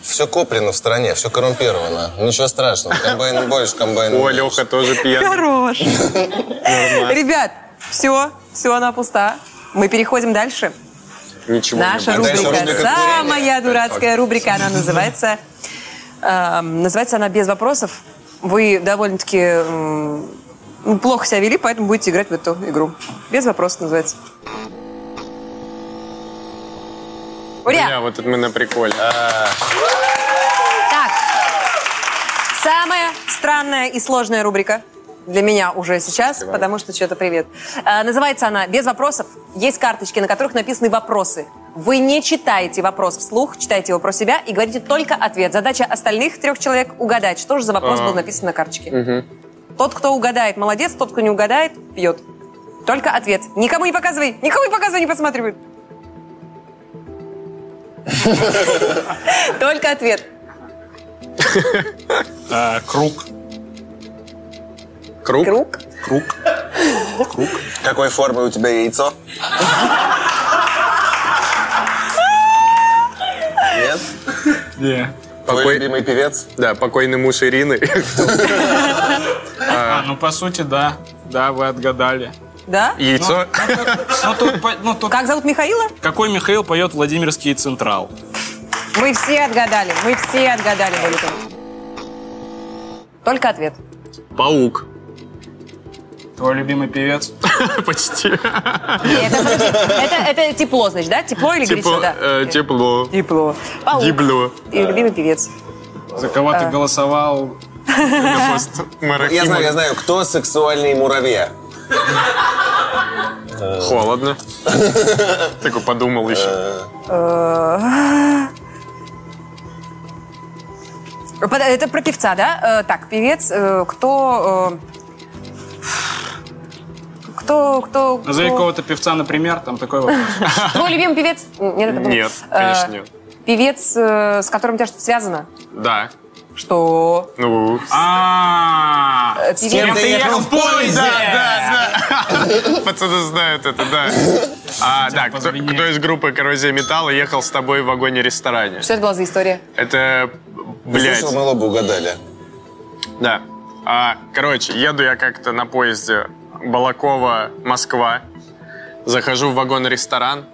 Все куплено в стране, все коррумпировано. Ничего страшного. Комбайн больше, комбайн О. Леха тоже пьяный. Хорош. Ребят, все, все, она пуста. Мы переходим дальше. Ничего не Наша А дальше рубрика, рубрика самая дурацкая рубрика, она называется, эм, называется она «Без вопросов». Вы довольно-таки ну, плохо себя вели, поэтому будете играть в эту игру. «Без вопросов» называется. Ура! вот это мы на приколе. Так, самая странная и сложная рубрика для меня уже сейчас, потому что что-то привет. А, называется она «Без вопросов». Есть карточки, на которых написаны вопросы. Вы не читаете вопрос вслух, читаете его про себя и говорите только ответ. Задача остальных трех человек угадать, что же за вопрос был написан на карточке. Тот, кто угадает, молодец, тот, кто не угадает, пьет. Только ответ. Никому не показывай, никому не показывай, не подсматривай. Только ответ. А, Круг. Круг? Круг. Круг. Какой формы у тебя яйцо? Нет? Не. Твой Какой- любимый певец? Да, покойный муж Ирины. А, ну, по сути, да. Да, вы отгадали. Да? Яйцо. Ну, тут, ну, тут Как зовут Михаила? какой Михаил поет Владимирский Централ? Мы все отгадали. Мы все отгадали. Только ответ. Паук. Твой любимый певец? Почти. Это, тепло, значит, да? Тепло или горячо, Тепло. э, Тепло. Тепло. Гибло. И любимый певец. За кого ты голосовал? Просто мэра Я знаю, я знаю, кто сексуальный муравья. Холодно. Такой подумал еще. Э, Это про певца, да? Э, Так, певец, э, кто... Кто, кто, Назови какого-то певца, например, там такой вопрос. Твой любимый певец? Нет, Нет, Э, конечно, нет. Певец, э, с которым у тебя что-то связано? Да. Что? Ну, А, Э, с кем ты ехал в поезде? пацаны знают это, да. А, да, кто, из группы «Коррозия металла» ехал с тобой в вагоне-ресторане? Что это была за история? Это, блядь, Слышал, мы оба угадали. да. А, короче, еду я как-то на поезде Балакова-Москва, захожу в вагон-ресторан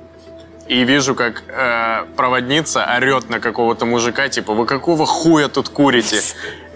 и вижу, как э, проводница орет на какого-то мужика, типа, вы какого хуя тут курите?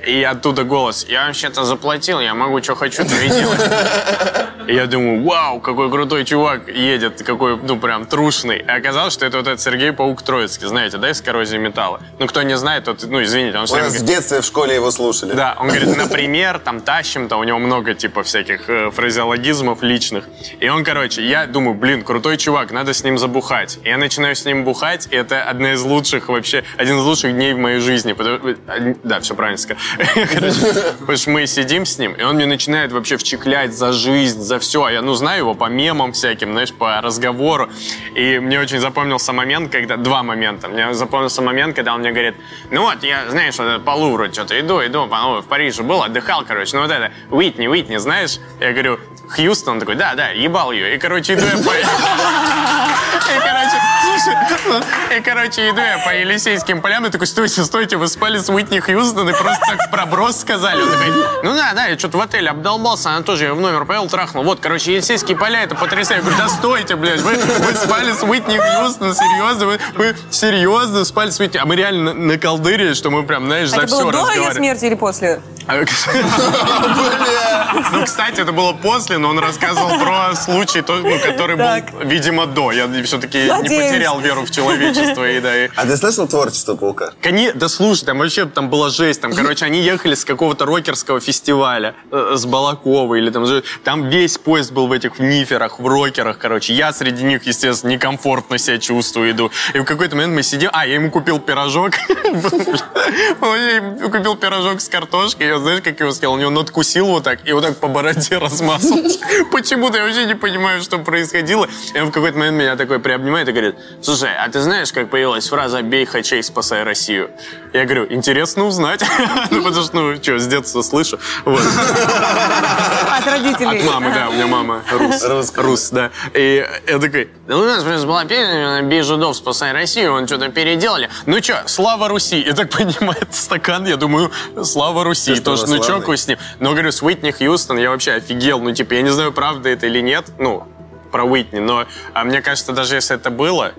И оттуда голос, я вообще-то заплатил, я могу, что хочу, то и делать. И я думаю, вау, какой крутой чувак едет, какой, ну, прям трушный. И оказалось, что это вот этот Сергей Паук Троицкий, знаете, да, из коррозии металла. Ну, кто не знает, тот, ну, извините, он У нас в детстве в школе его слушали. да, он говорит, например, там тащим-то, у него много типа всяких э, фразеологизмов личных. И он, короче, я думаю, блин, крутой чувак, надо с ним забухать. И я начинаю с ним бухать, и это одна из лучших вообще, один из лучших дней в моей жизни. Потому- э, Да, все правильно сказал. Короче, потому что мы сидим с ним, и он мне начинает вообще вчехлять за жизнь, за все. А я, ну, знаю его по мемам всяким, знаешь, по разговору. И мне очень запомнился момент, когда... Два момента. Мне запомнился момент, когда он мне говорит, ну вот, я, знаешь, по Лувру что-то иду, иду, по- ну, в Париже был, отдыхал, короче, ну вот это, Уитни, Уитни, знаешь? Я говорю, Хьюстон, он такой, да, да, ебал ее. И, короче, иду я по... И, короче, слушай, и, короче, иду я по Елисейским полям, и такой, стойте, стойте, вы спали с Уитни Хьюстон, и просто так проброс сказали. Он такой, ну да, да, я что-то в отеле обдолбался, она тоже ее в номер повел, трахнул. Вот, короче, Елисейские поля, это потрясающе. Я говорю, да стойте, блядь, вы, вы спали с Уитни Хьюстон, серьезно, вы, вы серьезно спали с Уитни? А мы реально на- наколдырили, что мы прям, знаешь, за Это все было до ее разговаривали. смерти или после? Ну, кстати, это было после, но он рассказывал про случай, ну, который был, видимо, до. Я все-таки не потерял веру в человечество. И, да, и- А ты слышал творчество Паука? Да слушай, там вообще там была жесть. Там, короче, они ехали с какого-то рокерского фестиваля, э, с Балакова или там... Там весь поезд был в этих в ниферах, в рокерах, короче. Я среди них, естественно, некомфортно себя чувствую, иду. И в какой-то момент мы сидим... А, я ему купил пирожок. Я ему купил пирожок с картошкой. Я знаешь, как его съел? У него надкусил вот так и вот так по бороде размазал. Почему-то я вообще не понимаю, что происходило. И он в какой-то момент меня такой приобнимает и говорит, слушай, а ты знаешь, как появилась фраза «бей хачей, спасай Россию»? Я говорю, интересно узнать. Ну, потому что, ну, что, с детства слышу. Вот. От родителей. От мамы, да, у меня мама рус. Русская. Рус, да. И я такой, да у нас просто была песня «Бей жидов, спасай Россию», он что-то переделали. Ну что, слава Руси. И так поднимает стакан, я думаю, слава Руси. Ты что, Тоже, ну чокаю с ним. Но говорю, с Уитни Хьюстон я вообще офигел. Ну, типа, я не знаю, правда это или нет, ну, про Уитни, но а мне кажется, даже если это было,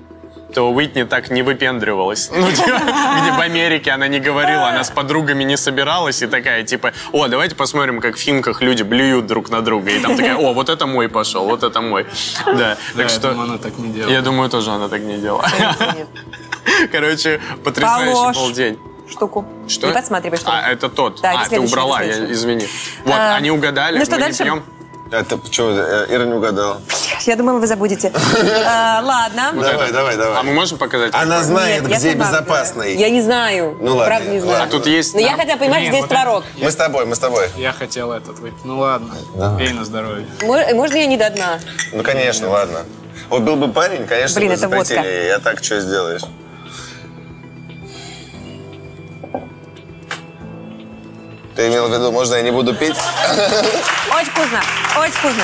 то Уитни так не выпендривалась. Ну, типа, где в Америке она не говорила, она с подругами не собиралась и такая, типа, о, давайте посмотрим, как в Финках люди блюют друг на друга. И там такая, о, вот это мой пошел, вот это мой. Да, Да, так я что... думаю, она так не делала. Я думаю, тоже она так не делала. Короче, потрясающий Положь. был день. Штуку. Что? Не подсматривай, что А, это тот. Да, а, ты убрала, я, извини. Вот, А, они угадали, ну что, мы дальше? не пьем. Это что, Ира не угадала. Я думала, вы забудете. А, Ладно. Давай, давай, А давай. мы можем показать? Она знает, Нет, я где сама безопасный. Я не знаю. Ну ладно, Правда не знаю. А тут есть... Но я хотя, понимаешь, Блин, здесь творог. Мы с тобой, мы с тобой. Я хотел этот выпить. Ну ладно. Пей на здоровье. Мо- Можно я не до дна? Ну, конечно, ладно. Вот был бы парень, конечно, Блин, бы это водка. Я так что сделаешь? Ты имел в виду, можно я не буду пить? Очень вкусно. Очень вкусно.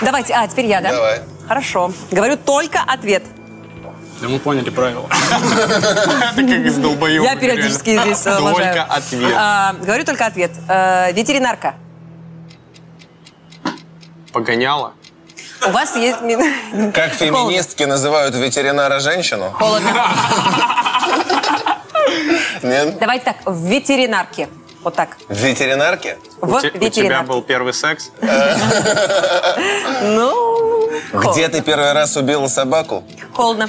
Давайте. А, теперь я, да? Давай. Хорошо. Говорю только ответ. Да мы поняли правила. Ты как из долбоеба. Я периодически здесь э. Только ответ. А, говорю только ответ. Э, ветеринарка. Погоняла? У вас есть... Как феминистки называют ветеринара женщину? Холодно. Нет? Давайте так. В ветеринарке. Вот так. В ветеринарке? В Те- У тебя был первый секс? Ну, Где ты первый раз убила собаку? холодно.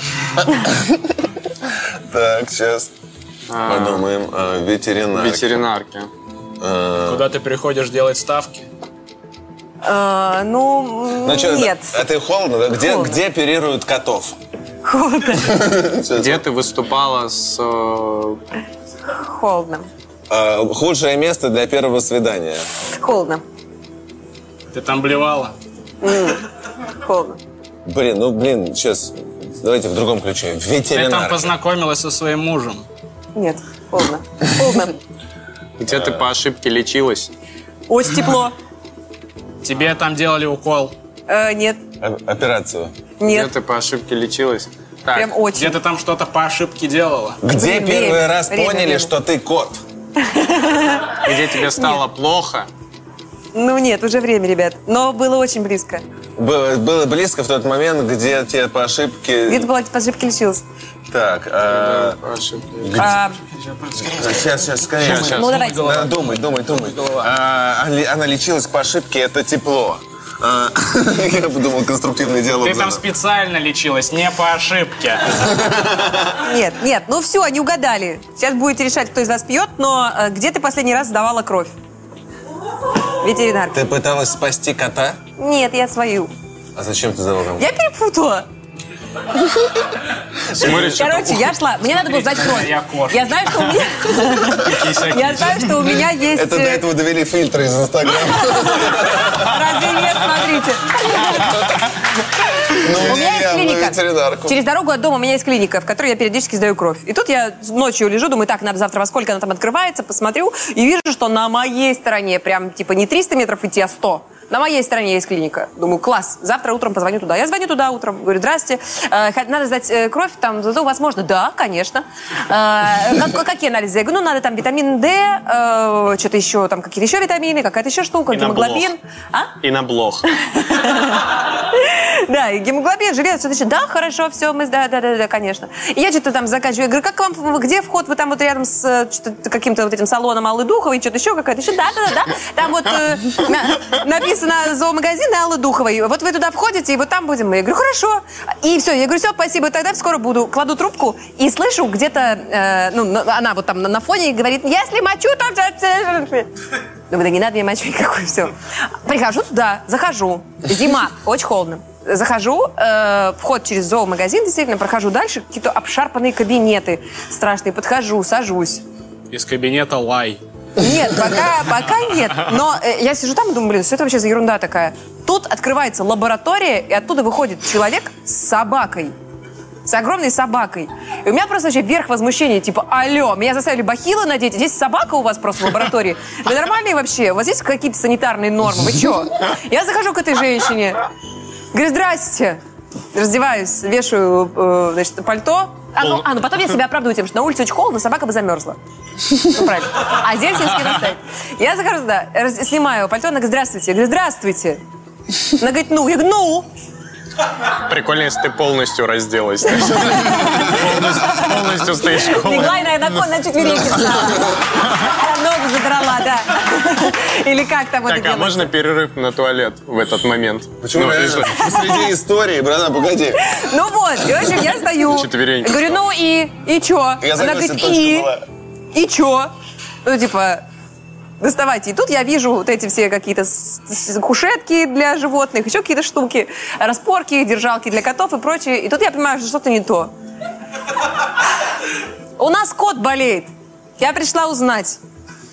Так, сейчас подумаем. А, Ветеринарке. Ветеринарки. Куда ты приходишь делать ставки? Э, Ну, Ну нет. а ты холодно? да? Где оперируют котов? Холодно. Где ты выступала с... э, Холодно. А, худшее место для первого свидания. Холодно. Ты там блевала? Холодно. Блин, ну блин, сейчас давайте в другом ключе. Ты там познакомилась со своим мужем? Нет. Холодно. Холодно. Где ты по ошибке лечилась? Очень тепло. Тебе там делали укол? Э, Нет. Операцию. Где Нет. ты по ошибке лечилась? Так, Прям Где очень. ты там что-то по ошибке делала? Где первый раз время, поняли, время. что ты кот? где тебе стало плохо? Ну нет, уже время, ребят. Но было очень близко. Было, было близко в тот момент, где тебе по ошибке... Где-то была по ошибке лечилась. Так, э, А, сейчас, сейчас, скорее. Щас, щас. ну, давайте. Да, думай, думай, думай. А, ли- она лечилась по ошибке, это тепло. А, Я подумал, конструктивный диалог. Ты там специально лечилась, не по ошибке. Нет, нет, ну все, не угадали. Сейчас будете решать, кто из вас пьет, но э, где ты последний раз сдавала кровь? Ветеринар. Ты пыталась спасти кота? Нет, я свою. А зачем ты сдавала? Я перепутала. Смотришь, Короче, я шла. Мне надо было сдать кровь. Я знаю, что у меня... Я знаю, что у меня есть... Это до э, этого довели фильтры из Инстаграма. Разве нет? Смотрите. Ну, У меня есть клиника. Через дорогу от дома у меня есть клиника, в которой я периодически сдаю кровь. И тут я ночью лежу, думаю, так, надо завтра во сколько она там открывается, посмотрю, и вижу, что на моей стороне прям типа не 300 метров идти, а 100. На моей стороне есть клиника. Думаю, класс, завтра утром позвоню туда. Я звоню туда утром, говорю, здрасте, э, надо сдать э, кровь, там, зато возможно. Да, конечно. Э, как- какие анализы? Я говорю, ну, надо там витамин D, что-то еще, там какие-то еще витамины, какая-то еще штука, гемоглобин. А? И на блох. Да, и гемоглобин, железо, еще. Да, хорошо, все, мы, да, да, да, да, конечно. И я что-то там заканчиваю. Я говорю, как вам, где вход? Вы там вот рядом с э, каким-то вот этим салоном Аллы Духовой, что-то еще какая-то еще. Да, да, да. Там вот э, на- написано зоомагазин Аллы Духовой. Вот вы туда входите, и вот там будем мы. Я говорю, хорошо. И все, я говорю, все, спасибо, тогда скоро буду. Кладу трубку и слышу где-то, э, ну, на- она вот там на, на фоне говорит, если мочу, там... Думаю, да не надо мне мочу никакой, все. Прихожу туда, захожу. Зима, очень холодно. Захожу, э, вход через зоомагазин, действительно, прохожу дальше, какие-то обшарпанные кабинеты страшные. Подхожу, сажусь. Из кабинета лай. Нет, пока, пока нет. Но э, я сижу там и думаю, блин, что это вообще за ерунда такая? Тут открывается лаборатория, и оттуда выходит человек с собакой. С огромной собакой. И у меня просто вообще верх возмущения, типа, алло, меня заставили бахилы надеть, здесь собака у вас просто в лаборатории. Вы нормальные вообще? У вас есть какие-то санитарные нормы? Вы чё? Я захожу к этой женщине, говорю, здрасте. Раздеваюсь, вешаю, э, значит, пальто. А ну, а, ну потом я себя оправдываю тем, что на улице очень холодно, собака бы замерзла. Ну, правильно. А здесь не кем оставить. Я захожу туда, раз- снимаю пальто, она говорит, здравствуйте. Я говорю, здравствуйте. Она говорит, ну. Я говорю, ну. Прикольно, если ты полностью разделась. Полностью полностью стоишь голая. Легла и на, четвереньки. Ногу задрала, да. Или как там это Так, а можно перерыв на туалет в этот момент? Почему Ну? Посреди истории, братан, погоди. Ну вот, и, в общем, я стою. Четвереньки Говорю, ну и? И чё? Она говорит, и? И чё? Ну, типа, доставайте. И тут я вижу вот эти все какие-то кушетки для животных, еще какие-то штуки, распорки, держалки для котов и прочее. И тут я понимаю, что что-то не то. У нас кот болеет. Я пришла узнать.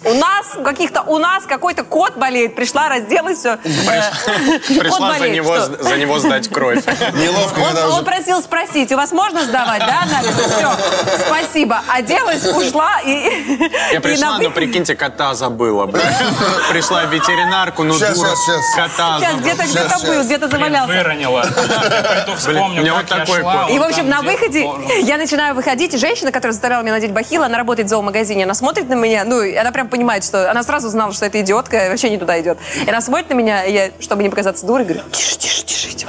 У нас, у каких-то, у нас какой-то кот болеет. Пришла, разделась, все. Пришла за него, за него сдать кровь. Неловко, Он, он просил спросить, у вас можно сдавать, да, анализы? Все, спасибо. Оделась, ушла и... Я пришла, но прикиньте, кота забыла. бля. Пришла в ветеринарку, ну дура, кота Сейчас забыла. где-то где-то был, где-то завалялся. Выронила. Вспомню, как вот такой шла, кот. И, в общем, на выходе я начинаю выходить, и женщина, которая заставляла меня надеть бахилы, она работает в зоомагазине, она смотрит на меня, ну, и она прям понимает, что... Она сразу знала, что это идиотка, и вообще не туда идет. И она смотрит на меня, и я, чтобы не показаться дурой, говорю, тише, тише, тише, идем.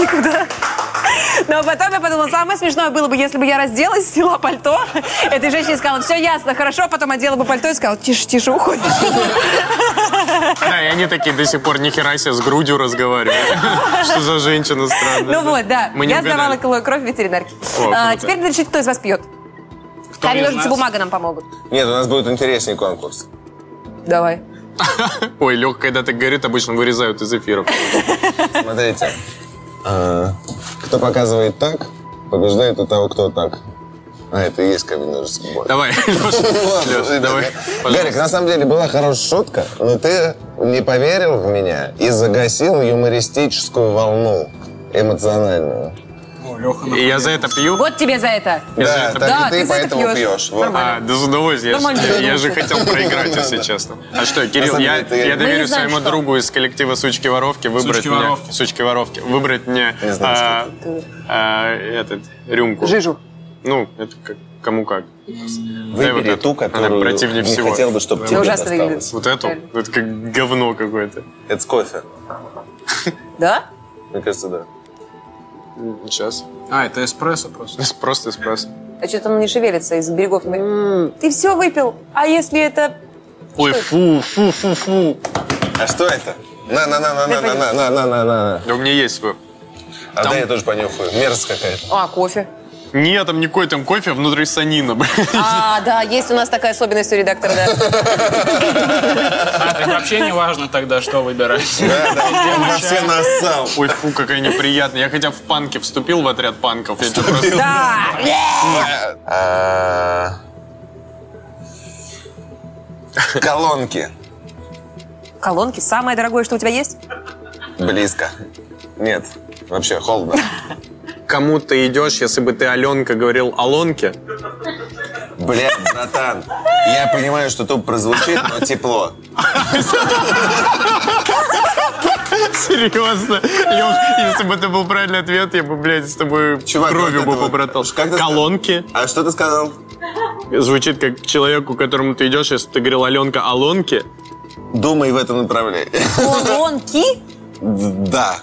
Никуда. Но потом я подумала, самое смешное было бы, если бы я разделась, сняла пальто, этой женщине сказала, все ясно, хорошо, потом одела бы пальто и сказала, тише, тише, уходишь. Да, и они такие до сих пор нихера себе с грудью разговаривают. Что за женщина странная. Ну вот, да. Я сдавала кровь ветеринарке. А, теперь надо решить, кто из вас пьет. Камень, ножницы, нас? бумага нам помогут. Нет, у нас будет интереснее конкурс. Давай. Ой, Лех, когда так говорит, обычно вырезают из эфиров. Смотрите. А, Кто показывает так, побеждает у того, кто так. А, это и есть камень, ножницы, бумага. Леша, давай. Гарик, на самом деле была хорошая шутка, но ты не поверил в меня и загасил юмористическую волну эмоциональную. Леха, И я за это пью? Вот тебе за это. Я за Да, это так Да, ты ты за это поэтому пьешь. пьешь. Вот. А, да с удовольствием. Я, же- я же хотел проиграть, если честно. А что, Кирилл, самом я, деле, я не доверю знаем, своему что. другу из коллектива «Сучки-воровки» выбрать мне... «Сучки-воровки». «Сучки-воровки». Выбрать мне Не знаю, а, а, этот, рюмку. Жижу. Ну, это как- кому как. Дай вот Выбери эту. ту, Она которую противнее не всего. хотел бы, чтобы тебе ужасно досталось. Вот эту? Правильно. Это как говно какое-то. Это с кофе. Да? Мне кажется, да. Сейчас. А, это эспрессо просто. Просто эспрессо. А что-то он не шевелится из берегов. Ты все выпил. А если это... Ой, фу, фу, фу, фу. А что это? На, на, на, на, на, на, на, на, на, на, на. Да у меня есть свой. А дай я тоже понюхаю. Мерзость какая-то. А, кофе. Нет, там никакой там кофе, внутри санина. А, да, есть у нас такая особенность у редактора, да. А, так вообще не важно тогда, что выбирать. Да, да, он во все нассал. Ой, фу, какая неприятная. Я хотя в панке вступил в отряд панков. Просто... Да! А, Колонки. Колонки самое дорогое, что у тебя есть? Близко. Нет, вообще холодно. Кому ты идешь, если бы ты Аленка говорил Алонке? Блядь, братан, я понимаю, что тут прозвучит, но тепло. Серьезно? Лёх, если бы это был правильный ответ, я бы, блядь, с тобой Чувак, кровью вот бы побратал. как? Колонки. А что ты сказал? Звучит как человеку, к которому ты идешь, если ты говорил Аленка Алонки. Думай в этом направлении. Колонки? Да.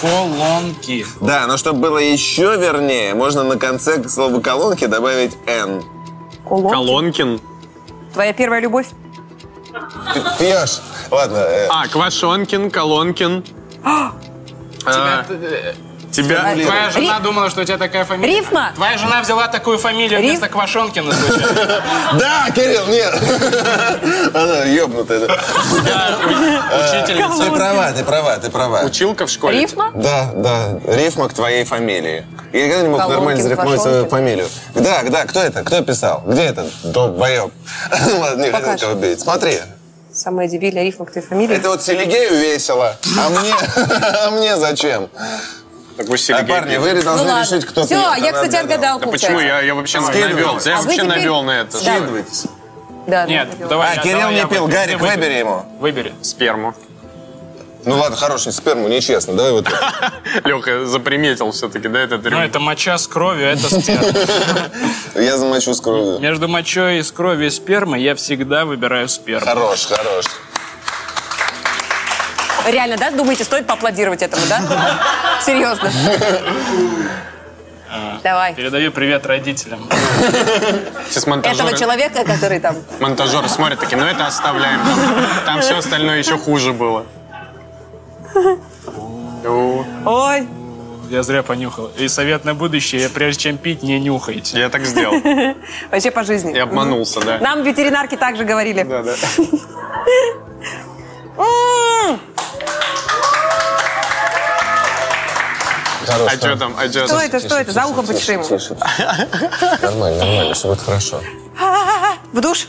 Колонки. Да, но чтобы было еще вернее, можно на конце к слову колонки добавить «н». Колонки? Колонкин. Твоя первая любовь? Пьешь? Ладно, э, А, Квашонкин, Колонкин. А, Тебя... Твоя жена Ри- думала, что у тебя такая фамилия. Рифма? Твоя жена взяла такую фамилию Риф- вместо Квашонкина. Да, Кирилл, нет. Она ёбнутая. да. Учительница. Ты права, ты права, ты права. Училка в школе. Рифма? Да, да, рифма к твоей фамилии. Я никогда не мог нормально зарифмовать свою фамилию. Да, да, кто это? Кто писал? Где это? Долбоёб. Ладно, не хотел Покажи. кого бить. Смотри, Самая дебильная рифма к твоей фамилии. это вот Селигею весело, а мне, а мне зачем? Так вы А, Сергей. парни, вы Ну должны ладно. решить, кто Все, я, кстати, отгадал, Да почему? Я, я вообще навел. Я А вообще теперь- навел на это. Да. Скидывайтесь. Да, Нет, да, давай. А, я- Кирилл давай не пил. Гарик, Ты выбери ему. Выбери. Сперму. Ну ладно, хороший, сперму, нечестно. Давай вот. Леха заприметил все-таки, да, этот Ну, рюмок? это моча с кровью, это сперма. Я замочу с кровью. Между мочой с кровью и спермой я всегда выбираю сперму. Хорош, хорош. Реально, да? Думаете, стоит поаплодировать этому, да? Серьезно. Давай. Передаю привет родителям. Сейчас Этого монтажеры, человека, который там... монтажеры смотрят такие, ну это оставляем. Там, все остальное еще хуже было. Ой, Я зря понюхал. И совет на будущее, прежде чем пить, не нюхайте. Я так сделал. вообще по жизни. Я обманулся, да. Нам ветеринарки также говорили. Да, да. Хорош. А что там? А что Что там? это, что это? За ухом почеши ему. Нормально, нормально, все будет хорошо. В душ?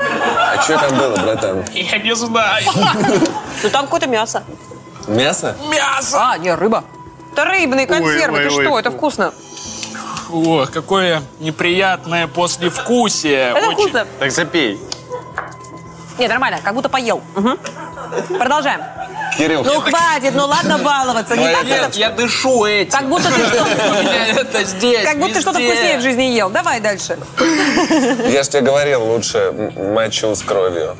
А что там было, братан? Я не знаю. Ну там какое-то мясо. Мясо? Мясо! А, не, рыба. Это рыбные консервы. ой, Ты ой, что, это вкусно. О, какое неприятное послевкусие. Это Очень. вкусно. Так запей. Не, нормально, как будто поел. Мгм. Продолжаем. Кирилл, Ну хватит, ну ладно баловаться. Не так Нет, это- я дышу этим. Как будто ты что- У меня это здесь, как будто что-то везде. вкуснее в жизни ел. Давай дальше. я же тебе говорил, лучше м- мочу с кровью.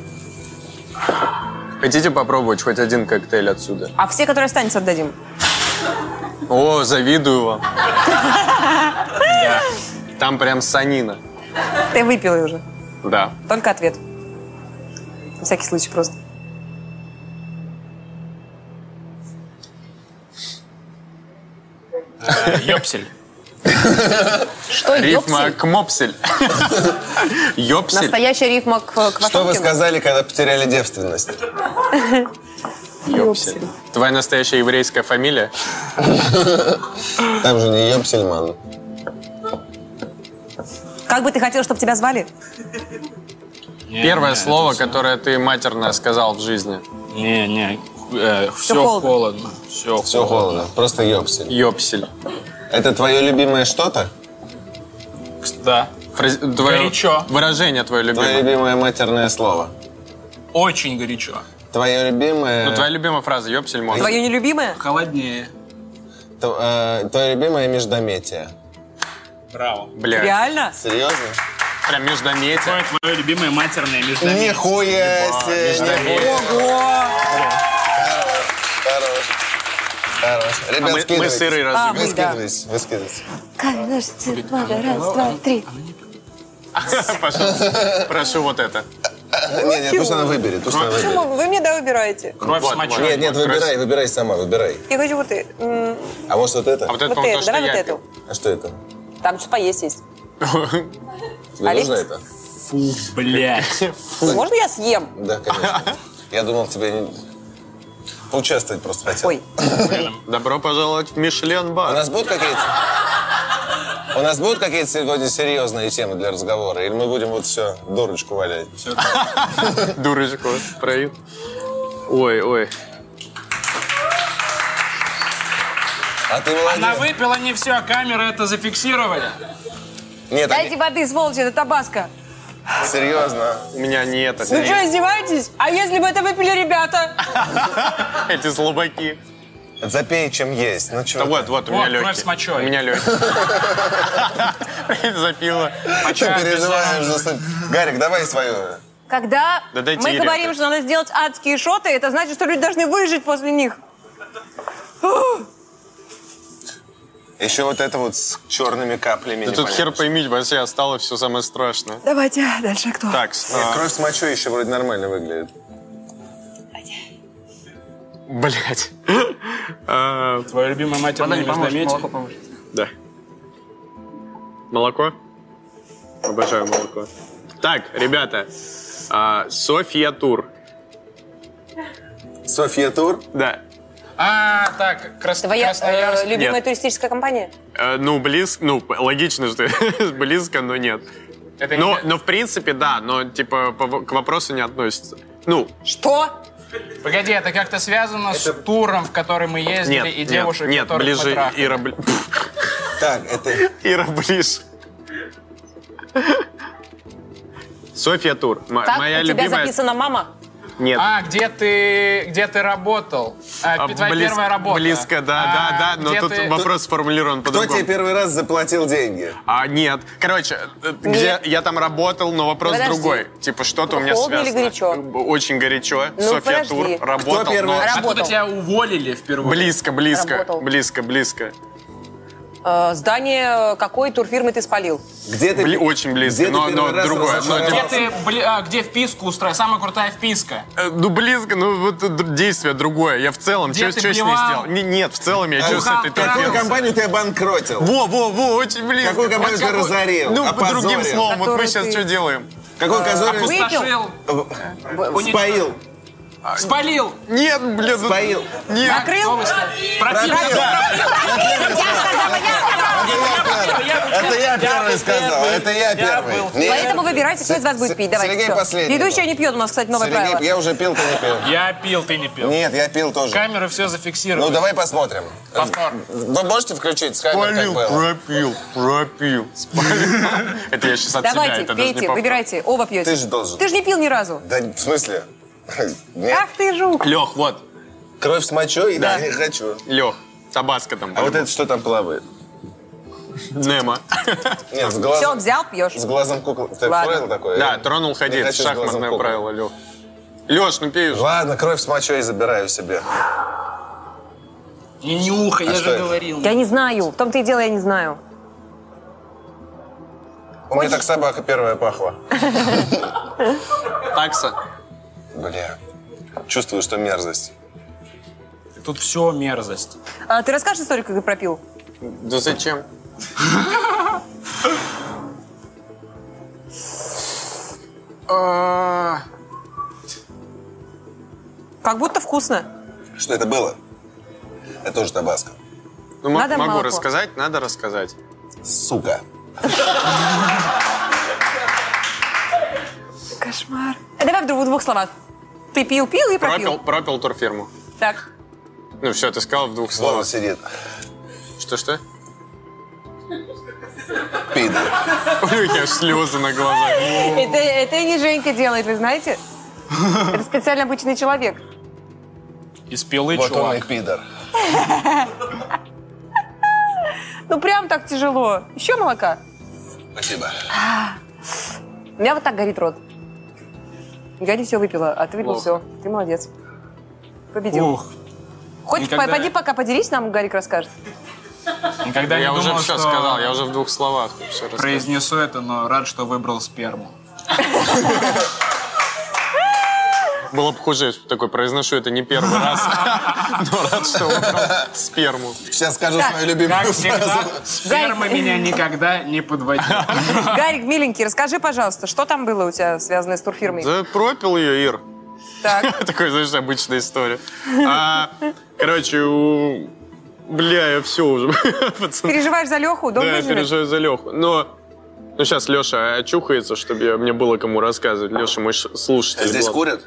Хотите попробовать хоть один коктейль отсюда? А все, которые останется, отдадим. О, завидую вам. Там прям санина. Ты выпил уже. Да. Только ответ. На всякий случай просто. Ёпсель. Что, Рифма кмопсель. Ёпсель. Настоящая рифма к, к Что вы сказали, когда потеряли девственность? Ёпсель. Твоя настоящая еврейская фамилия? Там же не Ёпсельман. Как бы ты хотел, чтобы тебя звали? Первое слово, которое ты матерное сказал в жизни. Не, не. Все холодно. холодно. Все Все холодно, просто Ёпсель. Ёпсель. Это твое любимое что-то? Да. Фраз- твое Горячо. Выражение твое Твое любимое. любимое матерное слово? Очень горячо. Твое любимое... Ну, твоя любимая фраза «Ёпсель» можно. Твое нелюбимое? Холоднее. Т- э, Твое любимое междометие? Браво. Бля, Реально? Серьезно? прям междометие. Какое твое любимое матерное междометие? Нихуя себе! междометие. Ого! Хорош. Хорош. Ребят, А мы- мы скидывайтесь. сырые А, Вы вы, да. скидывайтесь, вы скидывайтесь. Камень, ножницы, бумага. Раз, два, три. Пожалуйста. Прошу вот это. Нет, нет, пусть она выберет, пусть она выберет. Почему? Вы мне да выбираете. Кровь с мочой. Нет, нет, выбирай, выбирай сама, выбирай. Я хочу вот это. А может вот это? А вот это, Вот это, давай вот эту. А что это? Там что поесть есть. Тебе А нужно это? Фу, блядь. Можно я съем? Да, конечно. Я думал, тебе не... поучаствовать просто хотел. Ой. Добро пожаловать в Мишлен У нас будут какие-то... У нас будут какие-то сегодня серьезные темы для разговора? Или мы будем вот все, дурочку валять? Дурочку проит. Ой, ой. А ты молодец. Она выпила не все, камеры это зафиксировали. Нет, Дайте воды, сволочи, это табаско. Серьезно. У меня не это. Вы что, издеваетесь? А если бы это выпили ребята? Эти слабаки. Запей, чем есть. Ну Да что вот, вот, у меня кровь легкий. с мочой. У меня легкий. Запила. Ты переживаешь за... Гарик, давай свою. Когда Да мы Ире говорим, что надо сделать адские шоты, это значит, что люди должны выжить после них. Еще вот это вот с черными каплями. Да тут хер поймить, вообще осталось все самое страшное. Давайте дальше кто? Так, Нет, а, кровь с мочой еще вроде нормально выглядит. блядь. А, Твоя любимая матерная Вода не поможет, молоко поможет. Да. Молоко? Обожаю молоко. Так, ребята. а, Софья Тур. Софья Тур. Да. А, так, Крас... Твоя Красноярск. э, любимая Нет. туристическая компания? Э, ну, близко, ну, логично, что близко, но нет. Это но, не- но, в принципе, да, но, типа, по к вопросу не относится. Ну, Что? Погоди, это как-то связано с туром, в который мы ездили, нет, и нет, девушек, нет, мы ближе, трахали. Ира, Так, это... Ира, ближе. Софья Тур, м- Как моя у тебя любимая... записана мама? Нет, А, где ты, где ты работал? А, а, твоя близ- первая работа. Близко, да, А, да, да, но тут ты- вопрос сформулирован Кто по-другому. тебе первый раз заплатил деньги? А, нет. Короче, э, где я там работал, но вопрос Подожди. другой. Типа, что-то у меня Холодно или связано. горячо? Очень горячо. Ну, Софья подожди. Тур Кто работал, первый но... раз- Откуда Работал. тебя уволили впервые? Близко, близко, Работал. близко, близко. Э, здание какой турфирмы ты спалил? Где ты... Бли- очень близко, Где ты но, но раз другое. Но? Где ты, бли- а, где вписку устроил? Самая крутая вписка. э, ну, близко, ну, вот э, действие другое. Я в целом, Где что ты с ней сделал? Не- нет, в целом я что с этой. Какую компанию тебя банкротил? Во, во, во, очень близко. Какую компанию Вот ты разорил, Ну, по другим словом, вот мы сейчас ты- что делаем? Какой козорин Опустошил. споил? Спалил. Нет, блин, ну- Споил. Нет. Накрыл? Пропил. Это я первый сказал, это я первый. Поэтому выбирайте, кто из вас будет пить. Давайте. Сергей последний Ведущая был. не пьет, у нас, кстати, новое правило. я уже пил, ты не пил. Я пил, ты не пил. Нет, я пил тоже. Камеры все Ну, зафиксировали. давай посмотрим. Повтор. Вы можете включить с камер, как Спалил, было? пропил, пропил, спалил. Это я сейчас от себя, Давайте, пейте, выбирайте. Оба пьете. Ты же должен. Ты же не пил ни разу. Да, в смысле? Нет. Ах ты жук. Лех, вот, Кровь с мочой? Да. Я не хочу. Лех, табаско там. А вот это что там плавает? Немо. Нет, с Все, глазом, взял, пьешь. с глазом куклы. Ты Ладно. правило такое? Да, тронул ходить, шахматное правило, Лех. Леш, ну пей уже. Ладно, кровь с мочой забираю себе. Не нюхай, А я же это? говорил. Я не знаю. В том-то и дело, я не знаю. У меня так собака первая пахла. Такса. Бля. Чувствую, что мерзость. Тут все мерзость. А, ты расскажешь историю, как ты пропил? Да зачем? А, Как будто вкусно. Что это было? Это тоже табаско. Ну, Надо могу молоко. рассказать, надо рассказать. Сука. Кошмар. А давай в двух, в двух словах. Ты пил, пил и пропил. Пропил, пропил турфирму. Так. Ну все, ты сказал в двух словах. он сидит. Что-что? Пидор. У меня слезы на глазах. Это, это не Женька делает, вы знаете? Это специально обычный человек. Из пилы, Вот он и чувак. пидор. Ну прям так тяжело. Еще молока? Спасибо. У меня вот так горит рот. Я не все выпила, а ты выпил Плохо. все. Ты молодец. Победил. Ух, Хоть Никогда- пойди пока поделись, нам Гарик расскажет. Никогда Я не уже думал, все что сказал, я уже в двух словах все рассказал. произнесу это, но рад, что выбрал сперму. Было бы хуже, если такой произношу это не первый раз, но рад, что сперму. Сейчас скажу свою любимую всегда, фразу. сперма меня никогда не подводила. Гарик, миленький, расскажи, пожалуйста, что там было у тебя, связанное с турфирмой? Да пропил ее, Ир. Так. Такой, знаешь, обычная история. А, короче, у... Бля, я все уже, пацаны. Переживаешь за Леху? Дом Да, я выживет? переживаю за Леху. Но ну, сейчас Леша очухается, чтобы я- мне было кому рассказывать. Леша мой ш- слушатель. А здесь был. курят?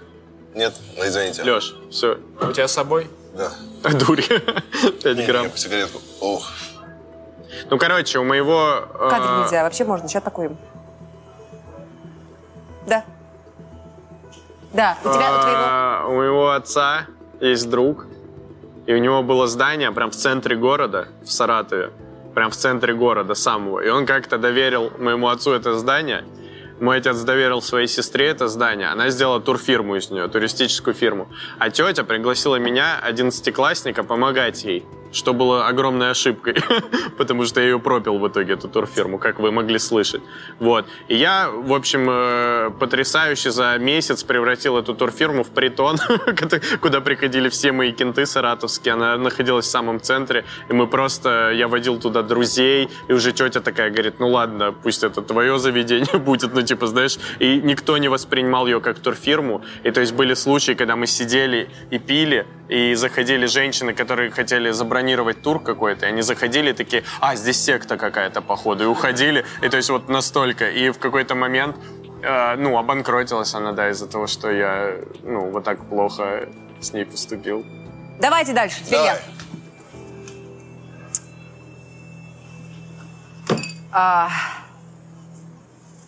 Нет? Ну, извините. Леш, все. У тебя с собой? Да. А дури. 5 Не, грамм. я сигаретку. Ох. Ну, короче, у моего... э, Кадр нельзя, вообще можно, сейчас покурим. Да. Да, у тебя, у твоего... А, У моего отца есть друг, и у него было здание прям в центре города, в Саратове, прям в центре города самого. И он как-то доверил моему отцу это здание. Мой отец доверил своей сестре это здание. Она сделала турфирму из нее, туристическую фирму. А тетя пригласила меня, одиннадцатиклассника, помогать ей. Что было огромной ошибкой, потому что я ее пропил в итоге, эту турфирму, как вы могли слышать. Вот. И я, в общем, э, потрясающе за месяц превратил эту турфирму в притон, куда приходили все мои кенты саратовские. Она находилась в самом центре, и мы просто, я водил туда друзей, и уже тетя такая говорит, ну ладно, пусть это твое заведение будет, ну типа, знаешь, и никто не воспринимал ее как турфирму. И то есть были случаи, когда мы сидели и пили, и заходили женщины, которые хотели забронировать тур какой-то, и они заходили такие, а, здесь секта какая-то, походу, и уходили. И то есть вот настолько. И в какой-то момент, э, ну, обанкротилась она, да, из-за того, что я, ну, вот так плохо с ней поступил. Давайте дальше, теперь я. А,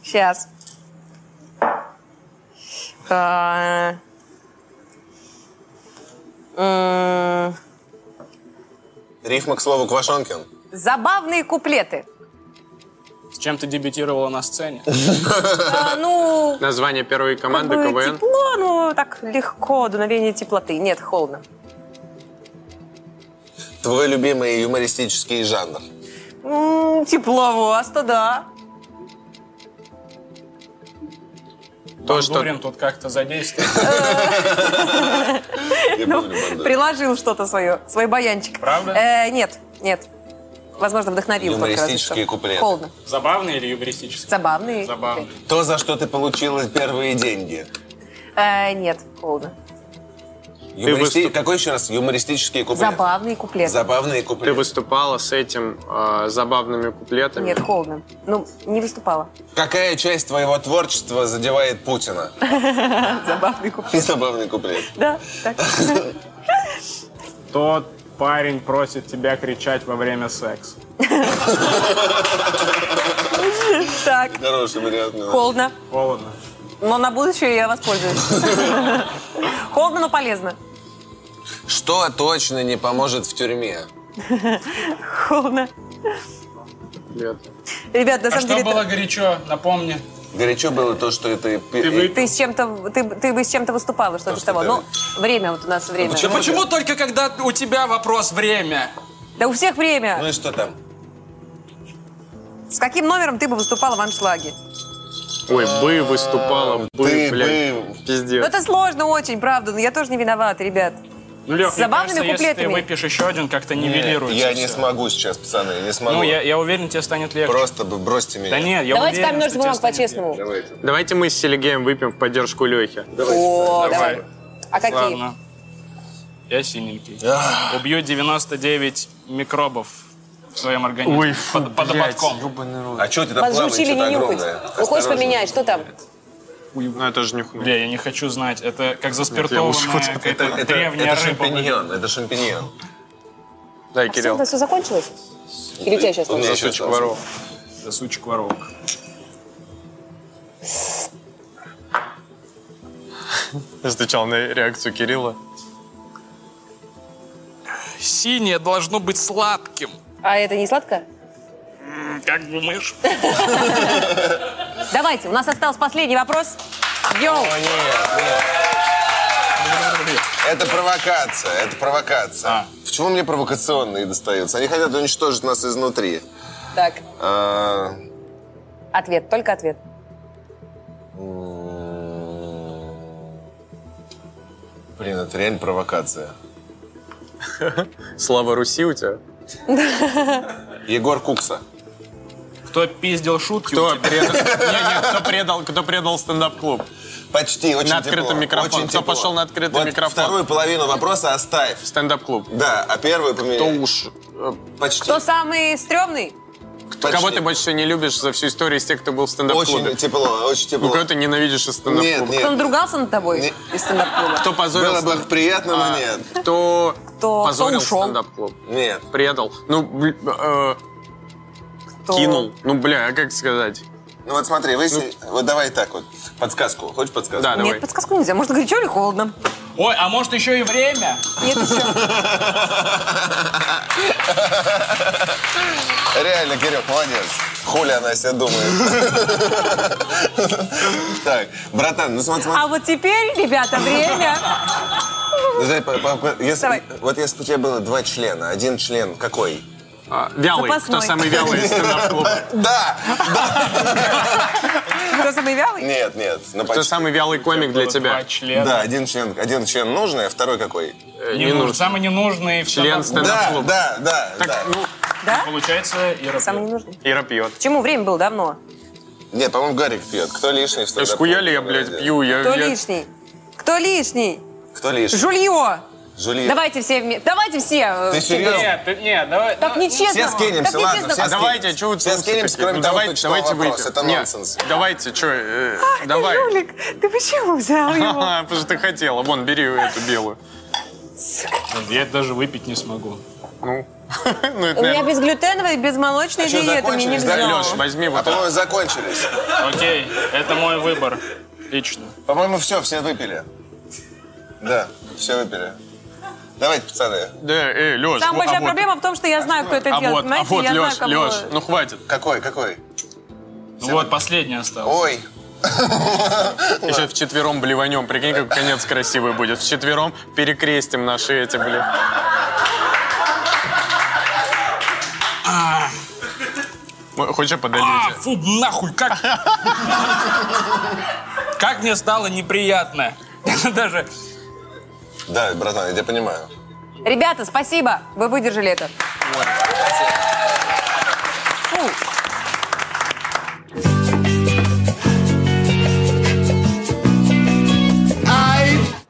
сейчас. А, Рифма к слову Квашонкин. забавные куплеты. С чем ты дебютировала на сцене? А, ну, Название первой команды как бы КВН. тепло, ну так легко, дуновение теплоты. Нет, холодно. Твой любимый юмористический жанр. М, тепловоз-то да. То, что Бандурин тут как-то задействован. Я Ну. Приложил что-то свое, свой баянчик. Правда? Э, нет, нет. Возможно, вдохновил Юмористические куплеты. Холодно. Забавный или юмористический? Забавные. Забавный. То, за что ты получила первые деньги. Э, нет, холодно. Юмористи- выступ- Какой еще раз? Юмористические куплеты. Забавные куплеты. Забавные ты куплеты. выступала с этим э, забавными куплетами. Нет, холодно. Ну, не выступала. Какая часть твоего творчества задевает Путина? Забавный куплет. Забавный куплет. Да, так. Тот парень просит тебя кричать во время секса. Так, Хороший вариант. холодно. Холодно. Но на будущее я воспользуюсь. Холодно, но полезно. Что точно не поможет в тюрьме? Холодно. Нет. Ребят, на А самом что деле... было горячо? Напомни. Горячо было то, что это... Ты Ты с чем-то, ты, ты бы с чем-то выступала, что-то То, с что того. ты- Ну, время вот у нас время. почему? Почему только когда у тебя вопрос время? Да у всех время. Ну и что там? С каким номером ты бы выступала в аншлаге? Ой, бы выступала, бы, блядь. бы... Ну, Пиздец. это сложно очень, правда, но я тоже не виновата, ребят. Ну, Лех, С забавными кажется, если ты куплетами. выпьешь еще один, как-то нивелируется Я не всё. смогу сейчас, пацаны, не смогу. Ну, я, я уверен, тебе станет легче. Просто бы бросьте меня. Да нет, я Давайте уверен, камень, ножницы, бумага по-честному. Давайте. Давайте мы с Селигеем выпьем в поддержку Лехи. О, давай. Давай. А какие? Ладно. Я синенький. Убью 99 микробов в своем организме. под, под ободком. А что ты там Вас плаваешь, что-то не огромное? Ну, хочешь поменять, что там? Ну, это же нюхну. Бля, я не хочу знать. Это как я заспиртованная какая-то Это, это, древняя это рыба. шампиньон, это шампиньон. Дай, Все, Кирилл. это все закончилось? Или у тебя сейчас? У меня За сучек остался. воров. Да сучек воровок. Встречал на реакцию Кирилла. Синее должно быть сладким. А это не сладко? Как думаешь? Давайте, у нас остался последний вопрос. Йоу! говори. Это провокация, это провокация. А. Почему мне провокационные достаются? Они хотят уничтожить нас изнутри. Так, А, ответ, только ответ. Блин, это реально провокация. Слава Руси у тебя? Егор Кукса. Кто пиздил шутки Кто у тебя? предал, не, не, кто предал, кто предал стендап-клуб? Почти, очень На открытый тепло, микрофон. очень Кто тепло. пошел на открытый Вот микрофон? вторую половину вопроса оставь. Стендап-клуб. Да, а первую Кто поменяй. уж... э, Почти. Кто самый стрёмный? Кто, кого ты больше всего не любишь за всю историю из тех, кто был в стендап-клубе? Очень тепло, очень тепло. Ну, кого ты ненавидишь из Нет, стендап-клуба? нет. Кто надругался над тобой Не- из стендап-клуба? Кто позорил Было бы стендап- приятно, но А, нет. Кто, Кто- позорил кто стендап-клуб? Нет. Предал. Ну, э, Кто- кинул. Ну, бля, а как сказать? Ну вот смотри, вы... си- Вот давай так вот. Подсказку. Хочешь подсказку? Да, давай. Нет, подсказку нельзя. Может, горячо или холодно? Ой, а может еще и время? Нет еще. Реально, Кирюх, молодец. Хули она себе думает. Так, братан, ну смотри. А вот теперь, ребята, время. По- если- Давай. Вот если бы у тебя было два члена, один член какой? А, вялый. Запасной. Кто самый вялый из стендап-клуба? Да! Кто самый вялый? Нет, нет. ну Кто почти. самый вялый комик для тебя? Два члена. Да, один член, один член нужный, а второй какой? Э, Не нужен. нужен. Самый ненужный в Член стендап-клубе. Да, стендап-клуба. да, да, Так, да. ну, Да? Получается, Ира Самый пьет. ненужный. Ира пьет. Почему? Время было давно. Нет, по-моему, Гарик пьет. Кто лишний в Да стендапе? схуяли я, блядь, пью. Я, Кто я- лишний? Кто лишний? Кто лишний? Жулье. Жулье. Давайте все вместе. Давайте все. э, Ты серьезно? Нет, ты- нет, давай. Так ну, нечестно. Все скинемся, так ладно, все А давайте, скинемся. что вы Все скинемся, кроме Ну, того, давайте, кто давайте вопрос. выйдем. Это Нет, нонсенс. Давайте, что, Ах, ты, давай. жулик, ты почему взял его? Потому что ты хотела. Вон, бери эту белую. Я это даже выпить не смогу. Ну, ну это, У меня безглютеновая, безмолочная А диета, мне нельзя. да, Леш, возьми А вот это. по-моему, закончились. Окей, это мой выбор. Лично. По-моему, все, все выпили. Да, все выпили. Давайте, пацаны. Да, эй, Леш. Самая вот- большая а вот- проблема в том, что я знаю, кто это А делает. вот, а Понимаете, вот, я знаю, Леш, кому... Леш, ну хватит. Какой, какой? Ну вот, последний остался. Ой. Еще вчетвером блеванем. Прикинь, как конец красивый будет. Вчетвером перекрестим наши эти, блин. Хочешь, я подолью А, фу, нахуй, как... Как мне стало неприятно. Даже... Да, братан, я тебя понимаю. Ребята, спасибо, вы выдержали это. Фу.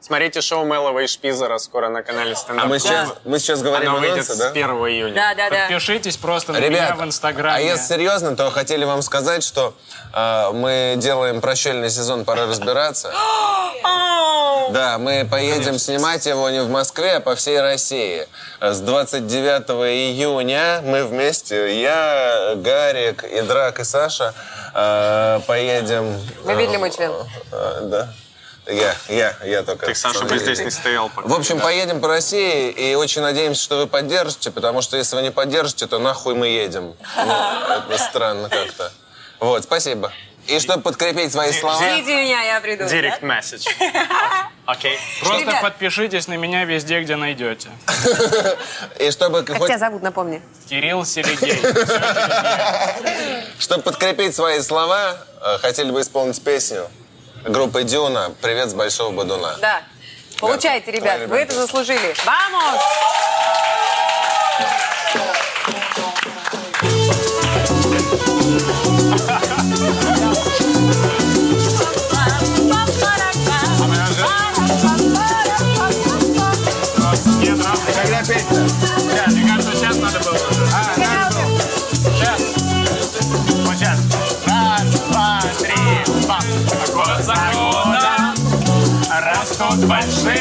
Смотрите шоу Мелова и Шпизера скоро на канале Стендап. А мы сейчас, мы сейчас говорим Оно о выйдет анонсе, с да? 1 июня. Да, да, да. Подпишитесь просто на Ребят, меня в Инстаграме. а если серьезно, то хотели вам сказать, что э, мы делаем прощальный сезон «Пора разбираться». Да, мы поедем снимать его не в Москве, а по всей России. С 29 июня мы вместе, я, Гарик, и Драк, и Саша, э, поедем... Вы видели мой член? Э, да. Я, я, я только. Ты, Саша, бы здесь не стоял пока. В общем, поедем по России и очень надеемся, что вы поддержите, потому что если вы не поддержите, то нахуй мы едем. Ну, это странно как-то. Вот, спасибо. И чтобы подкрепить свои слова... Ждите меня, я приду. Директ месседж. Окей. Просто Ребят. подпишитесь на меня везде, где найдете. И чтобы Как тебя зовут, напомни? Кирилл Серегей. Чтобы подкрепить свои слова, э, хотели бы исполнить песню группы Дюна «Привет с Большого Бадуна». Да. Получайте, ребят, Правильно, вы это заслужили. Вамос! Когда песня? by.